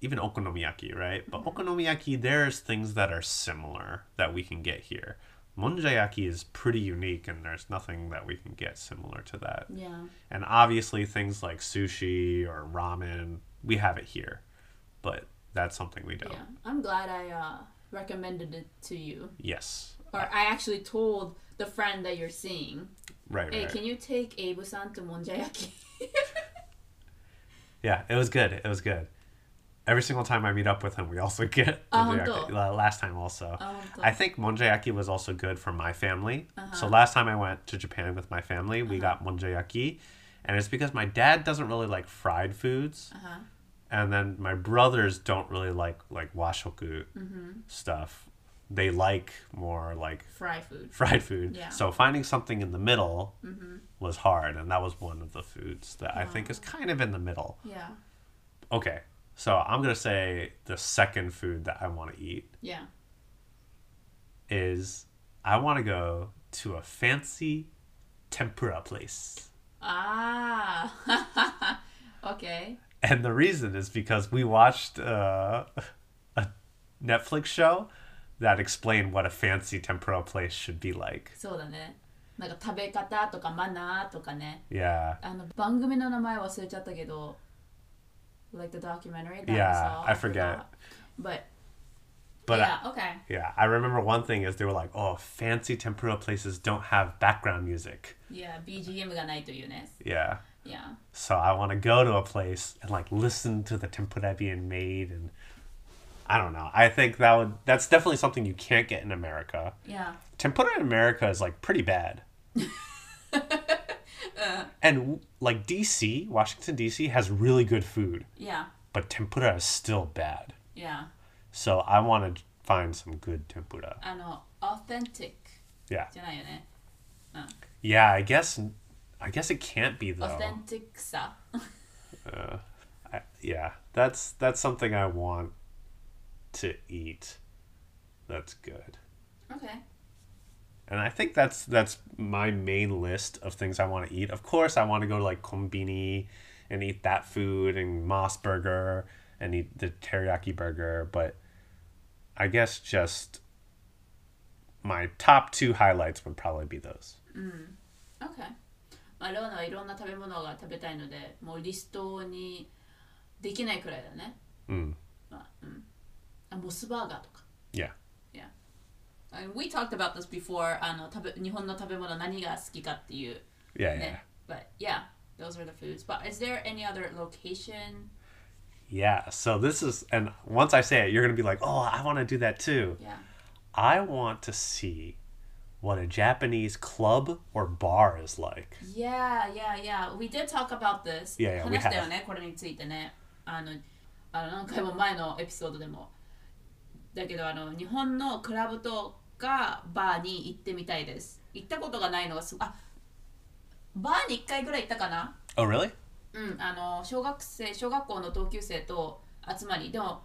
[SPEAKER 2] even okonomiyaki, right? But okonomiyaki, there's things that are similar that we can get here. Monjayaki is pretty unique, and there's nothing that we can get similar to that.
[SPEAKER 1] Yeah.
[SPEAKER 2] And obviously, things like sushi or ramen, we have it here, but that's something we don't.
[SPEAKER 1] Yeah. I'm glad I uh, recommended it to you.
[SPEAKER 2] Yes.
[SPEAKER 1] Or I, actually told the friend that you're seeing.
[SPEAKER 2] Right.
[SPEAKER 1] Hey,
[SPEAKER 2] right.
[SPEAKER 1] can you take Abu-san to Monjayaki?
[SPEAKER 2] Yeah, it was good. It was good. Every single time I meet up with him, we also get monjayaki. Last time also. I think monjayaki was also good for my family.
[SPEAKER 1] Uh-huh.
[SPEAKER 2] So last time I went to Japan with my family, we got monjayaki, and it's because my dad doesn't really like fried foods,
[SPEAKER 1] uh-huh.
[SPEAKER 2] and then my brothers don't really like like washoku
[SPEAKER 1] Mm-hmm.
[SPEAKER 2] stuff. They like more like
[SPEAKER 1] fry food
[SPEAKER 2] fried food.
[SPEAKER 1] Yeah. Mm-hmm.
[SPEAKER 2] So finding something in the middle was hard, and that was one of the foods that I think is kind of in the middle.
[SPEAKER 1] yeah
[SPEAKER 2] Okay, so I'm gonna say the second food that I want to eat
[SPEAKER 1] yeah
[SPEAKER 2] is I want to go to a fancy tempura place.
[SPEAKER 1] ah okay
[SPEAKER 2] And the reason is because we watched uh, a Netflix show that explained what a fancy tempura place should be like.
[SPEAKER 1] そうだねなんか食べ方とかマナーとかね
[SPEAKER 2] Yeah.
[SPEAKER 1] あの番組の名前忘れちゃったけど like the documentary that
[SPEAKER 2] Yeah,
[SPEAKER 1] I
[SPEAKER 2] I
[SPEAKER 1] saw
[SPEAKER 2] forget.
[SPEAKER 1] forgot. but
[SPEAKER 2] But
[SPEAKER 1] yeah
[SPEAKER 2] I,
[SPEAKER 1] okay
[SPEAKER 2] yeah, I remember one thing is they were like, "Oh, fancy tempura places don't have background music."
[SPEAKER 1] yeah BGM がないというね
[SPEAKER 2] Yeah.
[SPEAKER 1] yeah
[SPEAKER 2] So I want to go to a place and like listen to the tempura being made and I don't know. I think that would that's definitely something you can't get in America.
[SPEAKER 1] Yeah.
[SPEAKER 2] Tempura in America is like pretty bad. uh, and like DC, Washington DC has really good food.
[SPEAKER 1] Yeah.
[SPEAKER 2] But tempura is still bad.
[SPEAKER 1] Yeah.
[SPEAKER 2] So I want to find some good tempura.
[SPEAKER 1] I know, authentic.
[SPEAKER 2] Yeah. Yeah, I guess I guess it can't be though.
[SPEAKER 1] Authentic sa.
[SPEAKER 2] uh, yeah, that's that's something I want to eat that's good.
[SPEAKER 1] Okay.
[SPEAKER 2] And I think that's that's my main list of things I want to eat. Of course, I want to go to like Kombini and eat that food and MOS Burger and eat the teriyaki burger, but I guess just my top two highlights would probably be those.
[SPEAKER 1] Mm. Okay. まあ、レオナはいろんな食べ物が食べたいので、もうリストにできないくらいだね。
[SPEAKER 2] うん。
[SPEAKER 1] まあ、うん。あモスバーガーとか
[SPEAKER 2] Yeah.
[SPEAKER 1] Yeah And we talked about this before あの食べ日本の食べ物何が好きかっていう
[SPEAKER 2] Yeah, yeah.
[SPEAKER 1] ね But yeah those are the foods But is there any other location
[SPEAKER 2] Yeah. So this is and once I say it, you're going to be like, "Oh, I want to do that too."
[SPEAKER 1] Yeah
[SPEAKER 2] I want to see what a Japanese club or bar is like.
[SPEAKER 1] Yeah, yeah, yeah. We did talk about this.
[SPEAKER 2] Yeah, yeah, we
[SPEAKER 1] 話したよね、これについてね。あの、あの何回も前のエピソードでも。 だけど、あの、日本のクラブとかバーに行ってみたいです。行ったことがないのがすあ、バーに1回ぐらい行ったかな
[SPEAKER 2] ？Oh, really?
[SPEAKER 1] うん、あの、小学生、小学校の同級生と集まり。でも、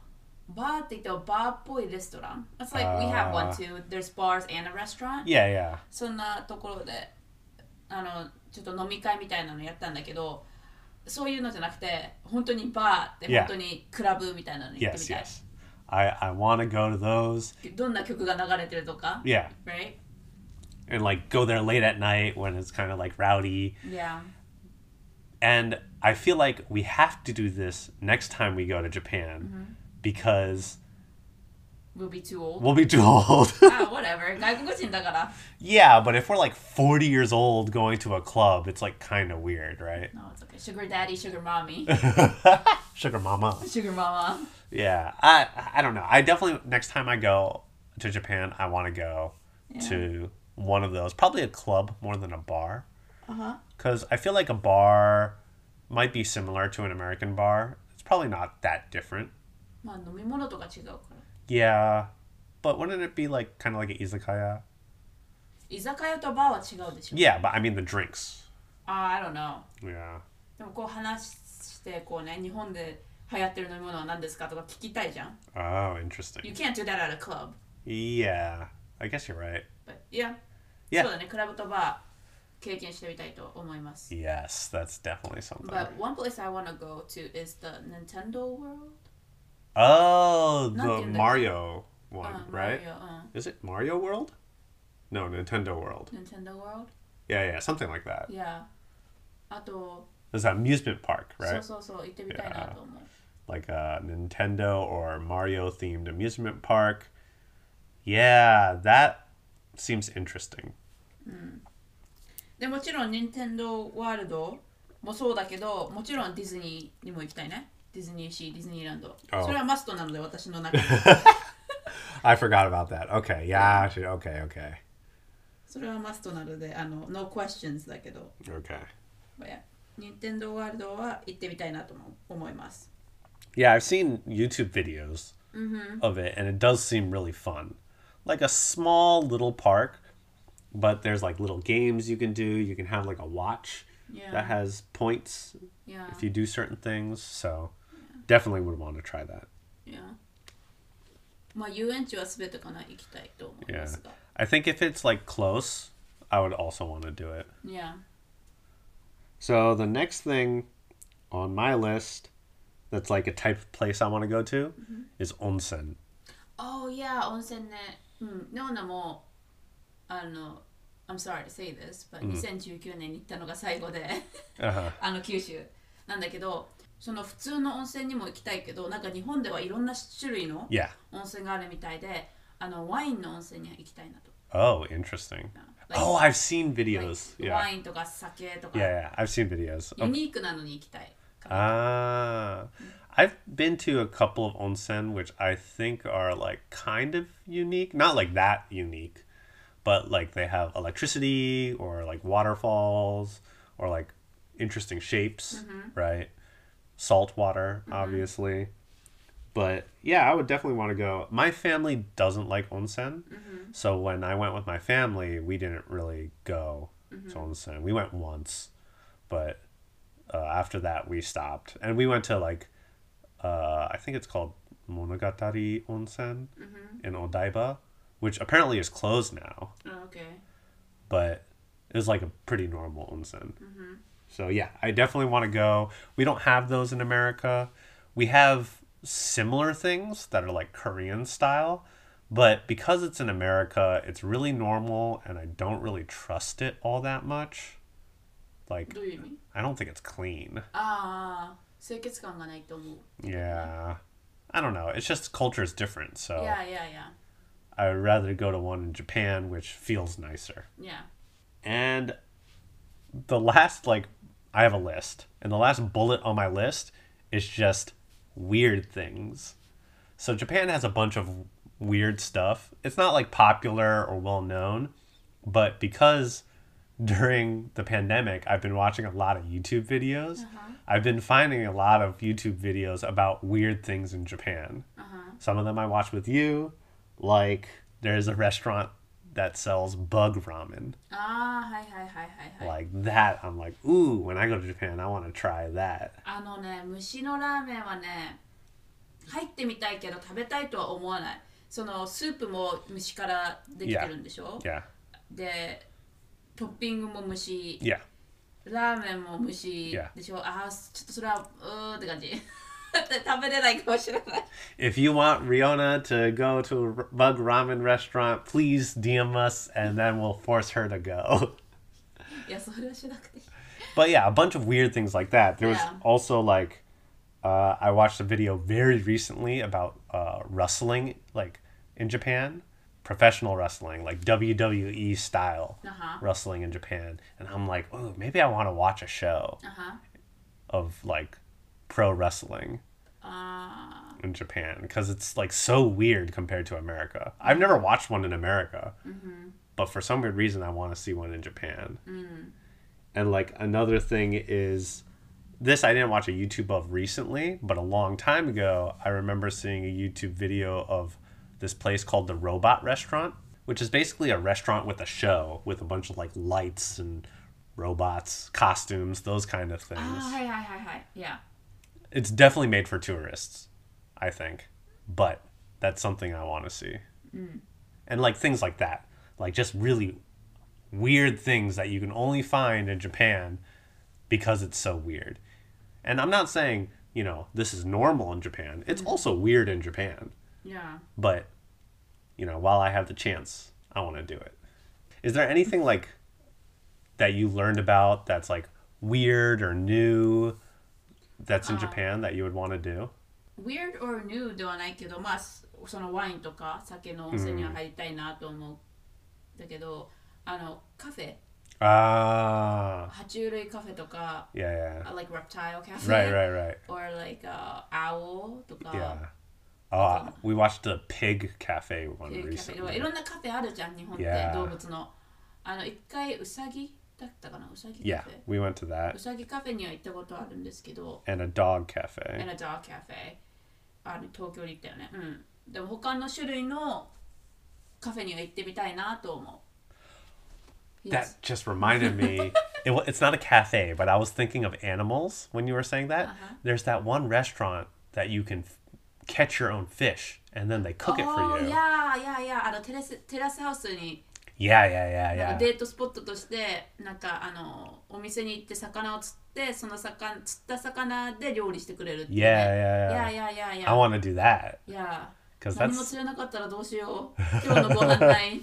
[SPEAKER 1] バーって言ってもバーっぽいレストラン。It's like we have one
[SPEAKER 2] あ
[SPEAKER 1] too. There's bars and a restaurant.
[SPEAKER 2] Yeah, yeah.
[SPEAKER 1] そんなところであのちょっと飲み会みたいなのやったんだけどそういうのじゃなくて本当にバーって.本当にクラブみたいなのに行ってみ
[SPEAKER 2] Yes,
[SPEAKER 1] たい、
[SPEAKER 2] yes. I I want to go to those.
[SPEAKER 1] どんな曲が流れてるとか
[SPEAKER 2] Yeah.
[SPEAKER 1] right?
[SPEAKER 2] And like go there late at night when it's kind of like rowdy.
[SPEAKER 1] Yeah
[SPEAKER 2] And I feel like we have to do this next time we go to Japan because
[SPEAKER 1] will be too old
[SPEAKER 2] we'll be too old.
[SPEAKER 1] あ whatever 外国人だから
[SPEAKER 2] yeah, but if we're like 40 years old going to a club, it's like kind of weird, right?
[SPEAKER 1] No it's okay sugar daddy sugar mommy
[SPEAKER 2] Sugar mama.
[SPEAKER 1] sugar mama
[SPEAKER 2] Yeah, I I don't know. I definitely next time I go to Japan, I want to go to one of those. Probably a club more than a bar.
[SPEAKER 1] uh-huh
[SPEAKER 2] Because I feel like a bar might be similar to an American bar. It's probably not that different.
[SPEAKER 1] まあ飲み物とか違うから
[SPEAKER 2] Yeah, but wouldn't it be like kind of like an izakaya?
[SPEAKER 1] 居酒屋とバーは違うでしょ
[SPEAKER 2] Yeah, but I mean the drinks.
[SPEAKER 1] ああ I don't know
[SPEAKER 2] Yeah.
[SPEAKER 1] でもこう話してこうね日本で 流行ってる飲み物は何ですかとか聞きたいじゃん
[SPEAKER 2] Oh, interesting.
[SPEAKER 1] You can't do that at a club
[SPEAKER 2] Yeah, I guess you're right.
[SPEAKER 1] but yeah,
[SPEAKER 2] Yeah.
[SPEAKER 1] そうだねクラブとバー経験してみたいと思います
[SPEAKER 2] Yes, that's definitely something.
[SPEAKER 1] But one place I want to go to is the Nintendo World
[SPEAKER 2] oh,
[SPEAKER 1] Not
[SPEAKER 2] the
[SPEAKER 1] in the-
[SPEAKER 2] Mario one,
[SPEAKER 1] うん
[SPEAKER 2] right?
[SPEAKER 1] Mario うん
[SPEAKER 2] Is it Mario World? No, Nintendo World.
[SPEAKER 1] Nintendo World
[SPEAKER 2] Yeah, yeah, something like that.
[SPEAKER 1] Yeah あと
[SPEAKER 2] There's an amusement park,
[SPEAKER 1] そう
[SPEAKER 2] right?
[SPEAKER 1] そうそう行ってみたいなと思う
[SPEAKER 2] Like a Nintendo or Mario themed amusement park. Yeah, that seems interesting.
[SPEAKER 1] でもちろん Nintendo ワールドもそうだけどもちろんディズニーにも行きたいねディズニーシーディズニーランド
[SPEAKER 2] Oh.
[SPEAKER 1] それはマストなので私の中で
[SPEAKER 2] I forgot about that. Okay, yeah, actually, okay, okay,
[SPEAKER 1] それはマストなのであの No questions だけど
[SPEAKER 2] okay.
[SPEAKER 1] But yeah 任天堂ワールドは行ってみたいなとも思います
[SPEAKER 2] Yeah, I've seen YouTube videos of it, and it does seem really fun. Like a small little park, but there's like little games you can do. You can have like a watch
[SPEAKER 1] Yeah.
[SPEAKER 2] that has points
[SPEAKER 1] Yeah
[SPEAKER 2] if you do certain things. So definitely would want to try that.
[SPEAKER 1] Yeah まあ遊園地は全てかな行きたいと思いま
[SPEAKER 2] Yeah.
[SPEAKER 1] すが
[SPEAKER 2] I think if it's like close, I would also want to do it.
[SPEAKER 1] Yeah
[SPEAKER 2] So the next thing on my list that's like a type of place I want to go to is onsen.
[SPEAKER 1] Oh yeah 温泉ねうんノーナもあの I'm sorry to say this but 2019年に行ったのが最後で
[SPEAKER 2] Uh-huh.
[SPEAKER 1] あの九州なんだけどその普通の温泉にも行きたいけどなんか日本ではいろんな種類の.温泉があるみたいであのワインの温泉に行きたいなと。
[SPEAKER 2] Oh, interesting.
[SPEAKER 1] Like-
[SPEAKER 2] Oh, I've seen
[SPEAKER 1] like
[SPEAKER 2] videos.
[SPEAKER 1] ワ
[SPEAKER 2] Yeah.
[SPEAKER 1] インとか酒とか
[SPEAKER 2] Yeah, yeah. I've seen videos.
[SPEAKER 1] ユニークなのに行きたい。
[SPEAKER 2] Ah. I've been to a couple of onsen which I think are like kind of unique. Not like that unique, but like they have electricity or like waterfalls or like interesting shapes, mm-hmm. right? Salt water, mm-hmm. obviously. But yeah, I would definitely want to go. My family doesn't like onsen. Mm-hmm. So when I went with my family, we didn't really go to onsen. We went once, but uh, after that we stopped and we went to like uh, I think it's called Monogatari Onsen in Odaiba, which apparently is closed now,
[SPEAKER 1] あ OK。
[SPEAKER 2] but it was like a pretty normal onsen. So yeah, I definitely want to go. We don't have those in America. We have similar things that are like Korean style, but because it's in America, it's really normal and I don't really trust it all that much. Like
[SPEAKER 1] どういう意味
[SPEAKER 2] I don't think it's clean.
[SPEAKER 1] ああ、清潔感がないと思う。
[SPEAKER 2] Yeah. I don't know. It's just culture is different. So
[SPEAKER 1] いやいやいや。
[SPEAKER 2] I would rather go to one in Japan, which feels nicer.
[SPEAKER 1] いや。
[SPEAKER 2] And the last, like, I have a list, and the last bullet on my list is just weird things. So Japan has a bunch of weird stuff. It's not like popular or well known, but because during the pandemic, I've been watching a lot of YouTube videos. I've been finding a lot of YouTube videos about weird things in Japan. Some of them I watched with you, like there's a restaurant that sells bug ramen.
[SPEAKER 1] ああ、はいはいはいはいはい。
[SPEAKER 2] Like that, I'm like, ooh, when I go to Japan, I want to try that.
[SPEAKER 1] あのね、虫のラーメンはね、入ってみたいけど食べたいとは思わない。そのスープも虫からできてるんでしょ
[SPEAKER 2] Yeah,
[SPEAKER 1] で、 トッピングも無視
[SPEAKER 2] Yeah.
[SPEAKER 1] ラーメンも無視
[SPEAKER 2] If you want Leona to go to a Bug Ramen restaurant, please DM us and then we'll force her to go.
[SPEAKER 1] いやそれはしなくていい
[SPEAKER 2] But yeah, a bunch of weird things like that. There was
[SPEAKER 1] Yeah.
[SPEAKER 2] also like, uh, I watched a video very recently about uh, rustling, like in Japan professional wrestling, like WWE style
[SPEAKER 1] uh-huh.
[SPEAKER 2] wrestling in Japan. And I'm like, oh, maybe I want to watch a show
[SPEAKER 1] uh-huh.
[SPEAKER 2] of like pro wrestling
[SPEAKER 1] uh...
[SPEAKER 2] in Japan because it's like so weird compared to America. I've never mm-hmm. watched one in America, mm-hmm. but for some weird reason, I want to see one in Japan. Mm. And like another thing is this I didn't watch a YouTube of recently, but a long time ago, I remember seeing a YouTube video of this place called the Robot Restaurant, which is basically a restaurant with a show with a bunch of like lights and robots, costumes, those kind of
[SPEAKER 1] ah, things. Oh, hi, hi, hi, hi. Yeah.
[SPEAKER 2] It's definitely made for tourists, I think. But that's something I want to see. Mm. And like things like that, like just really weird things that you can only find in Japan because it's so weird. And I'm not saying, you know, this is normal in Japan. It's mm. also weird in Japan.
[SPEAKER 1] Yeah
[SPEAKER 2] But, you know, while I have the chance, I want to do it. Is there anything like that you learned about that's like weird or new that's in Japan that you would want to do?
[SPEAKER 1] Weird or new ではないけどまあそそのワインとか酒の温泉には入りたいなと思う、だけどあのカフェ
[SPEAKER 2] Ah,
[SPEAKER 1] 爬虫類カフェとか
[SPEAKER 2] yeah, yeah.
[SPEAKER 1] uh, like reptile cafe
[SPEAKER 2] Right, right, right.
[SPEAKER 1] or like uh, owl とか
[SPEAKER 2] Yeah. Oh, we watched the pig cafe one
[SPEAKER 1] っていうカフェでも
[SPEAKER 2] recently.
[SPEAKER 1] いろんなカフェあるじゃん日本って
[SPEAKER 2] Yeah.
[SPEAKER 1] 動物のあの一回ウサギだったかなウサギカ
[SPEAKER 2] Yeah,
[SPEAKER 1] フェ
[SPEAKER 2] we went to
[SPEAKER 1] ウ
[SPEAKER 2] that.
[SPEAKER 1] サギカフェには行ったことあるんですけど
[SPEAKER 2] And a dog cafe.
[SPEAKER 1] and a dog cafe ある東京に行ったよねうんでも他の種類のカフェには行ってみたいなと思う
[SPEAKER 2] That
[SPEAKER 1] Yes.
[SPEAKER 2] just reminded me. it, wa- it's not a cafe, but I was thinking of animals when you were saying that.
[SPEAKER 1] Uh-huh.
[SPEAKER 2] There's that one restaurant that you can f- catch your own fish and then they cook it for
[SPEAKER 1] Oh,
[SPEAKER 2] you.
[SPEAKER 1] yeah, yeah, yeah. あのテラステラスハウスに
[SPEAKER 2] Yeah, yeah, yeah, yeah.
[SPEAKER 1] デートスポットとしてなんかあのお店に行って魚を釣ってその魚釣った魚で料理してくれるってね。
[SPEAKER 2] Yeah, yeah, yeah.
[SPEAKER 1] Yeah, yeah, yeah, yeah.
[SPEAKER 2] I want to do that.
[SPEAKER 1] Yeah.
[SPEAKER 2] Because
[SPEAKER 1] 何も
[SPEAKER 2] that's
[SPEAKER 1] 釣れなかったらどうしよう。今日のご飯ない。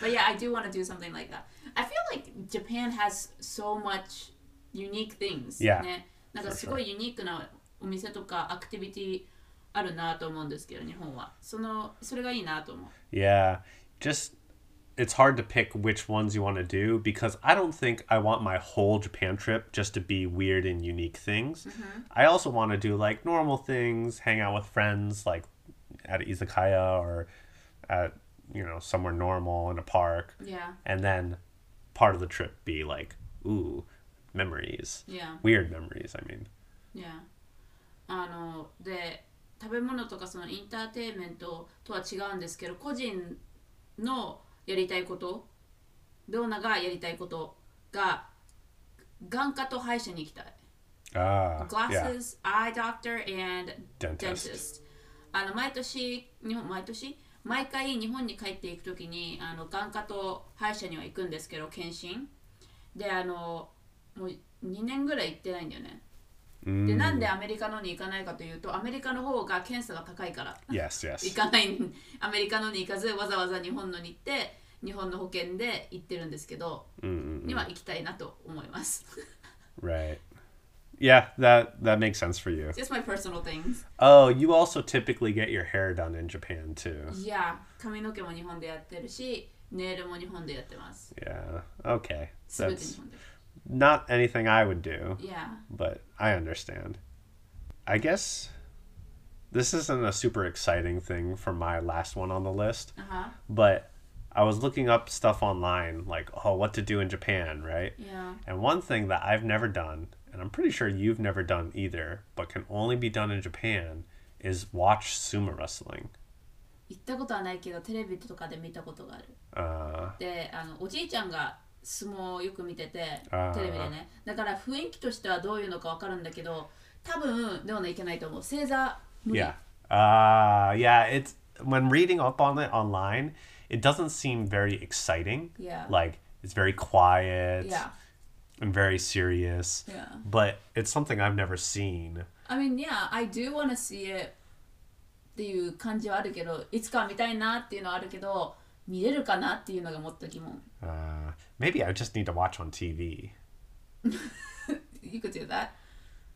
[SPEAKER 1] But yeah, I do want to do something like that. I feel like Japan has so much unique things.
[SPEAKER 2] Yeah,
[SPEAKER 1] ね。なんかすごいユニークなお店とかアクティビティあるなと思うんですけど、日本は。そのそれがいいなと思う。
[SPEAKER 2] Yeah, just it's hard to pick which ones you want to do because I don't think I want my whole Japan trip just to be weird and unique things. I also want to do like normal things, hang out with friends like at izakaya or at you know somewhere normal in a park,
[SPEAKER 1] Yeah.
[SPEAKER 2] and then part of the trip be like ooh memories,
[SPEAKER 1] Yeah.
[SPEAKER 2] weird memories. I mean,
[SPEAKER 1] Yeah. あので食べ物とかそのインターテインメントとは違うんですけど個人のやりたいことドーナがやりたいことが眼科と歯医者に行きたい。
[SPEAKER 2] ah, yeah,
[SPEAKER 1] Glasses, eye doctor and
[SPEAKER 2] Dentist.
[SPEAKER 1] dentist. あの毎年日本毎年？毎回日本に帰っていくときにあの眼科と歯医者には行くんですけど検診。であのもう2年ぐらい行ってないんだよねでなんでアメリカのに行かないかというとアメリカの方が検査が高いから
[SPEAKER 2] yes,
[SPEAKER 1] 行
[SPEAKER 2] yes,
[SPEAKER 1] かないアメリカのに行かずわざわざ日本のに行って日本の保険で行ってるんですけど、には行きたいなと思います
[SPEAKER 2] right. Yeah, that that makes sense for you.
[SPEAKER 1] just my personal things
[SPEAKER 2] Oh, you also typically get your hair done in Japan too.
[SPEAKER 1] いや髪の毛も日本でやってるしネイルも日本でやってます
[SPEAKER 2] Yeah. Okay. not anything I would do,
[SPEAKER 1] いや
[SPEAKER 2] but I understand. I guess this isn't a super exciting thing for my last one on the list,
[SPEAKER 1] あは
[SPEAKER 2] but I was looking up stuff online like, oh, what to do in Japan, right?
[SPEAKER 1] いや
[SPEAKER 2] And one thing that I've never done, and I'm pretty sure you've never done either, but can only be done in Japan, is watch sumo wrestling.
[SPEAKER 1] 行ったことはないけどテレビとかで見たことがある
[SPEAKER 2] Uh,
[SPEAKER 1] であのおじいちゃんが 相撲をよく見ててテレビでねだから雰囲気としてはどういうのか分かるんだけど多分でもねいけないと思う正座無理
[SPEAKER 2] yeah. Uh, yeah, it's when reading up on it online, it doesn't seem very exciting.
[SPEAKER 1] Yeah.
[SPEAKER 2] Like it's very quiet
[SPEAKER 1] Yeah.
[SPEAKER 2] and very serious.
[SPEAKER 1] Yeah.
[SPEAKER 2] But it's something I've never seen.
[SPEAKER 1] I mean, yeah, I do want to see it っていう感じはあるけど、いつか見たいなっていうのはあるけど、見れるかなっていうのがもっと疑問。
[SPEAKER 2] Uh, maybe I just need to watch on TV.
[SPEAKER 1] You could do that.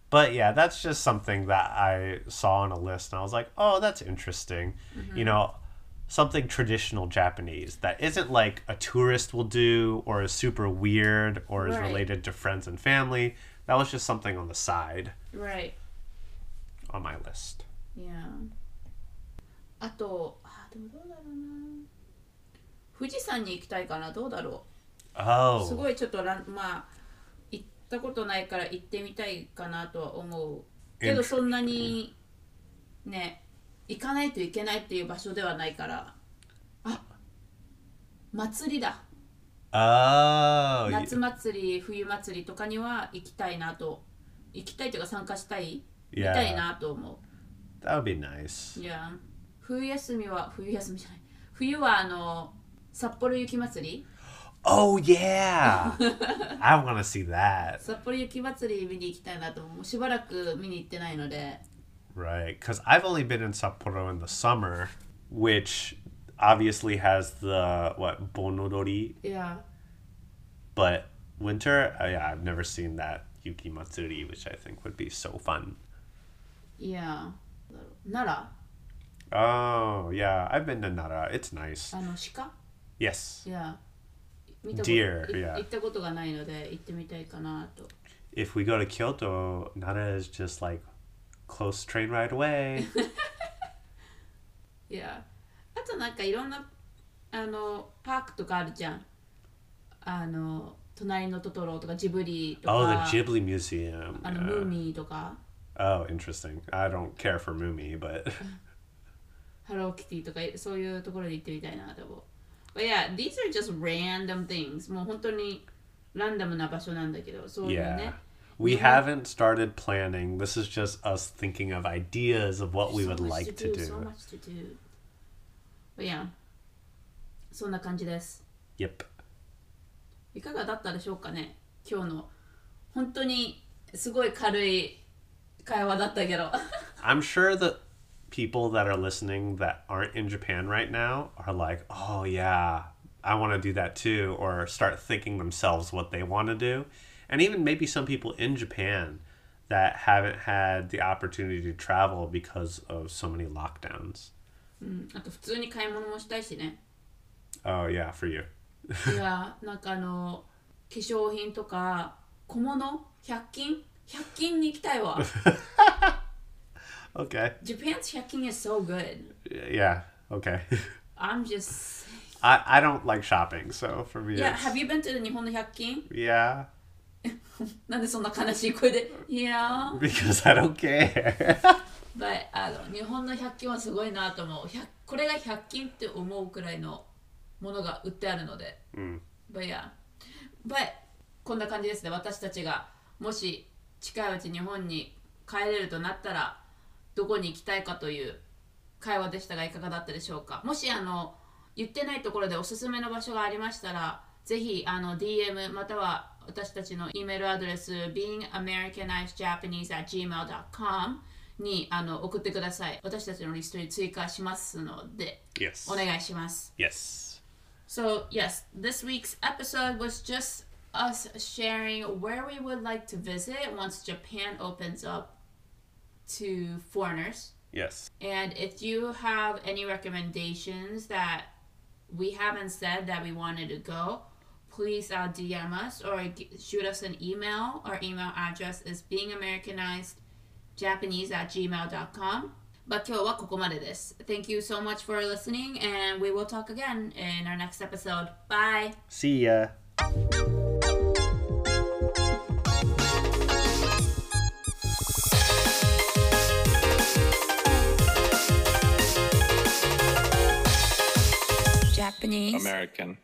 [SPEAKER 2] But yeah, that's just something that I saw on a list and I was like, oh, that's interesting. You know, something traditional Japanese that isn't like a tourist will do or is super weird or is
[SPEAKER 1] Right.
[SPEAKER 2] related to friends and family. That was just something on the side
[SPEAKER 1] Right.
[SPEAKER 2] on my list.
[SPEAKER 1] Yeah. あと、あでもどうだろうな。 富士山に行きたいかな、どうだろう。す
[SPEAKER 2] Oh,
[SPEAKER 1] ごいちょっとまあ、行っったことないから行ってみたいかなとは思う。けど
[SPEAKER 2] Int-
[SPEAKER 1] そんなにね行かないといけないっていう場所ではないから。あ祭りだ。
[SPEAKER 2] Oh,
[SPEAKER 1] 夏祭り冬祭りとかには行きたいなと行きたいというか参加したい？見
[SPEAKER 2] Yeah.
[SPEAKER 1] たいなと思
[SPEAKER 2] that would be nice.
[SPEAKER 1] ういや冬休みは冬休みじゃない。冬はあの札幌雪祭り
[SPEAKER 2] Oh yeah, I want to see that.
[SPEAKER 1] 札幌雪祭り見に行きたいなと思うもうしばらく見に行ってないので
[SPEAKER 2] Right, because I've only been in Sapporo in the summer, which obviously has the what bonodori,
[SPEAKER 1] いや
[SPEAKER 2] but winter, uh, yeah, I've never seen that Yuki Matsuri, which I think would be so fun.
[SPEAKER 1] いや奈
[SPEAKER 2] Oh yeah, I've been to Nara. It's nice.
[SPEAKER 1] 良あの鹿
[SPEAKER 2] Yes,
[SPEAKER 1] いや見たこと
[SPEAKER 2] Deer,
[SPEAKER 1] い
[SPEAKER 2] yeah.
[SPEAKER 1] 行ったことがないので行ってみたいかなと
[SPEAKER 2] if we go to Kyoto, Nara is just like close train ride away.
[SPEAKER 1] いやあとなんかいろんなあのパークとかあるじゃんあの隣のトトロとかジブリとか
[SPEAKER 2] oh, the Ghibli Museum.
[SPEAKER 1] あの
[SPEAKER 2] yeah.
[SPEAKER 1] ムーミーとか
[SPEAKER 2] Oh, interesting. I don't care for Mumi, but
[SPEAKER 1] ハローキティとかそういうところに行ってみたいなと思う But yeah, these are just random things もう本当にランダムな場所なんだけどそういうね
[SPEAKER 2] yeah. We haven't started planning. This is just us thinking of ideas of what we
[SPEAKER 1] So
[SPEAKER 2] would
[SPEAKER 1] much
[SPEAKER 2] like to
[SPEAKER 1] do, So
[SPEAKER 2] do.
[SPEAKER 1] much to do. But yeah そんな感じです
[SPEAKER 2] Yep.
[SPEAKER 1] いかがだったでしょうかね今日の本当にすごい軽い会話だったけど
[SPEAKER 2] I'm sure that people that are listening that aren't in Japan right now are like, oh, yeah, I want to do that too, or start thinking themselves what they want to do. And even maybe some people in Japan that haven't had the opportunity to travel because of so many lockdowns.
[SPEAKER 1] うんあと普通に買い物もしたいしね
[SPEAKER 2] Oh, yeah, for you.
[SPEAKER 1] いやなんかあの化粧品とか小物100均100均に行きたいわ
[SPEAKER 2] Okay.
[SPEAKER 1] Japan's 100均 is so good
[SPEAKER 2] Yeah, okay.
[SPEAKER 1] I'm just
[SPEAKER 2] I, I don't like shopping, so for me,
[SPEAKER 1] Yeah,
[SPEAKER 2] it's-
[SPEAKER 1] have you been to 日本の100均
[SPEAKER 2] yeah,
[SPEAKER 1] なんでそんな悲しい声で Yeah
[SPEAKER 2] because I don't care.
[SPEAKER 1] But あの日本の100均はすごいなと思う100これが100均って思うくらいのものが売ってあるので、But yeah But こんな感じですね私たちがもし近いうち日本に帰れるとなったらどこに行きたいかという会話でしたがいかがだったでしょうかもしあの言ってないところでおすすめの場所がありましたらぜひあの DM または私たちの E メールアドレス beingamericanizedjapanese.gmail.com にあの送ってください私たちのリストに追加しますので
[SPEAKER 2] yes.
[SPEAKER 1] お願いします
[SPEAKER 2] Yes.
[SPEAKER 1] So, yes, this week's episode was just us sharing where we would like to visit once Japan opens up to foreigners.
[SPEAKER 2] Yes.
[SPEAKER 1] And if you have any recommendations that we haven't said that we wanted to go, please uh, DM us or shoot us an email. Our email address is beingamericanizedjapanese at gmail.com. But Thank you so much for listening, and we will talk again in our next episode. Bye.
[SPEAKER 2] See ya.
[SPEAKER 3] Japanese.
[SPEAKER 4] American.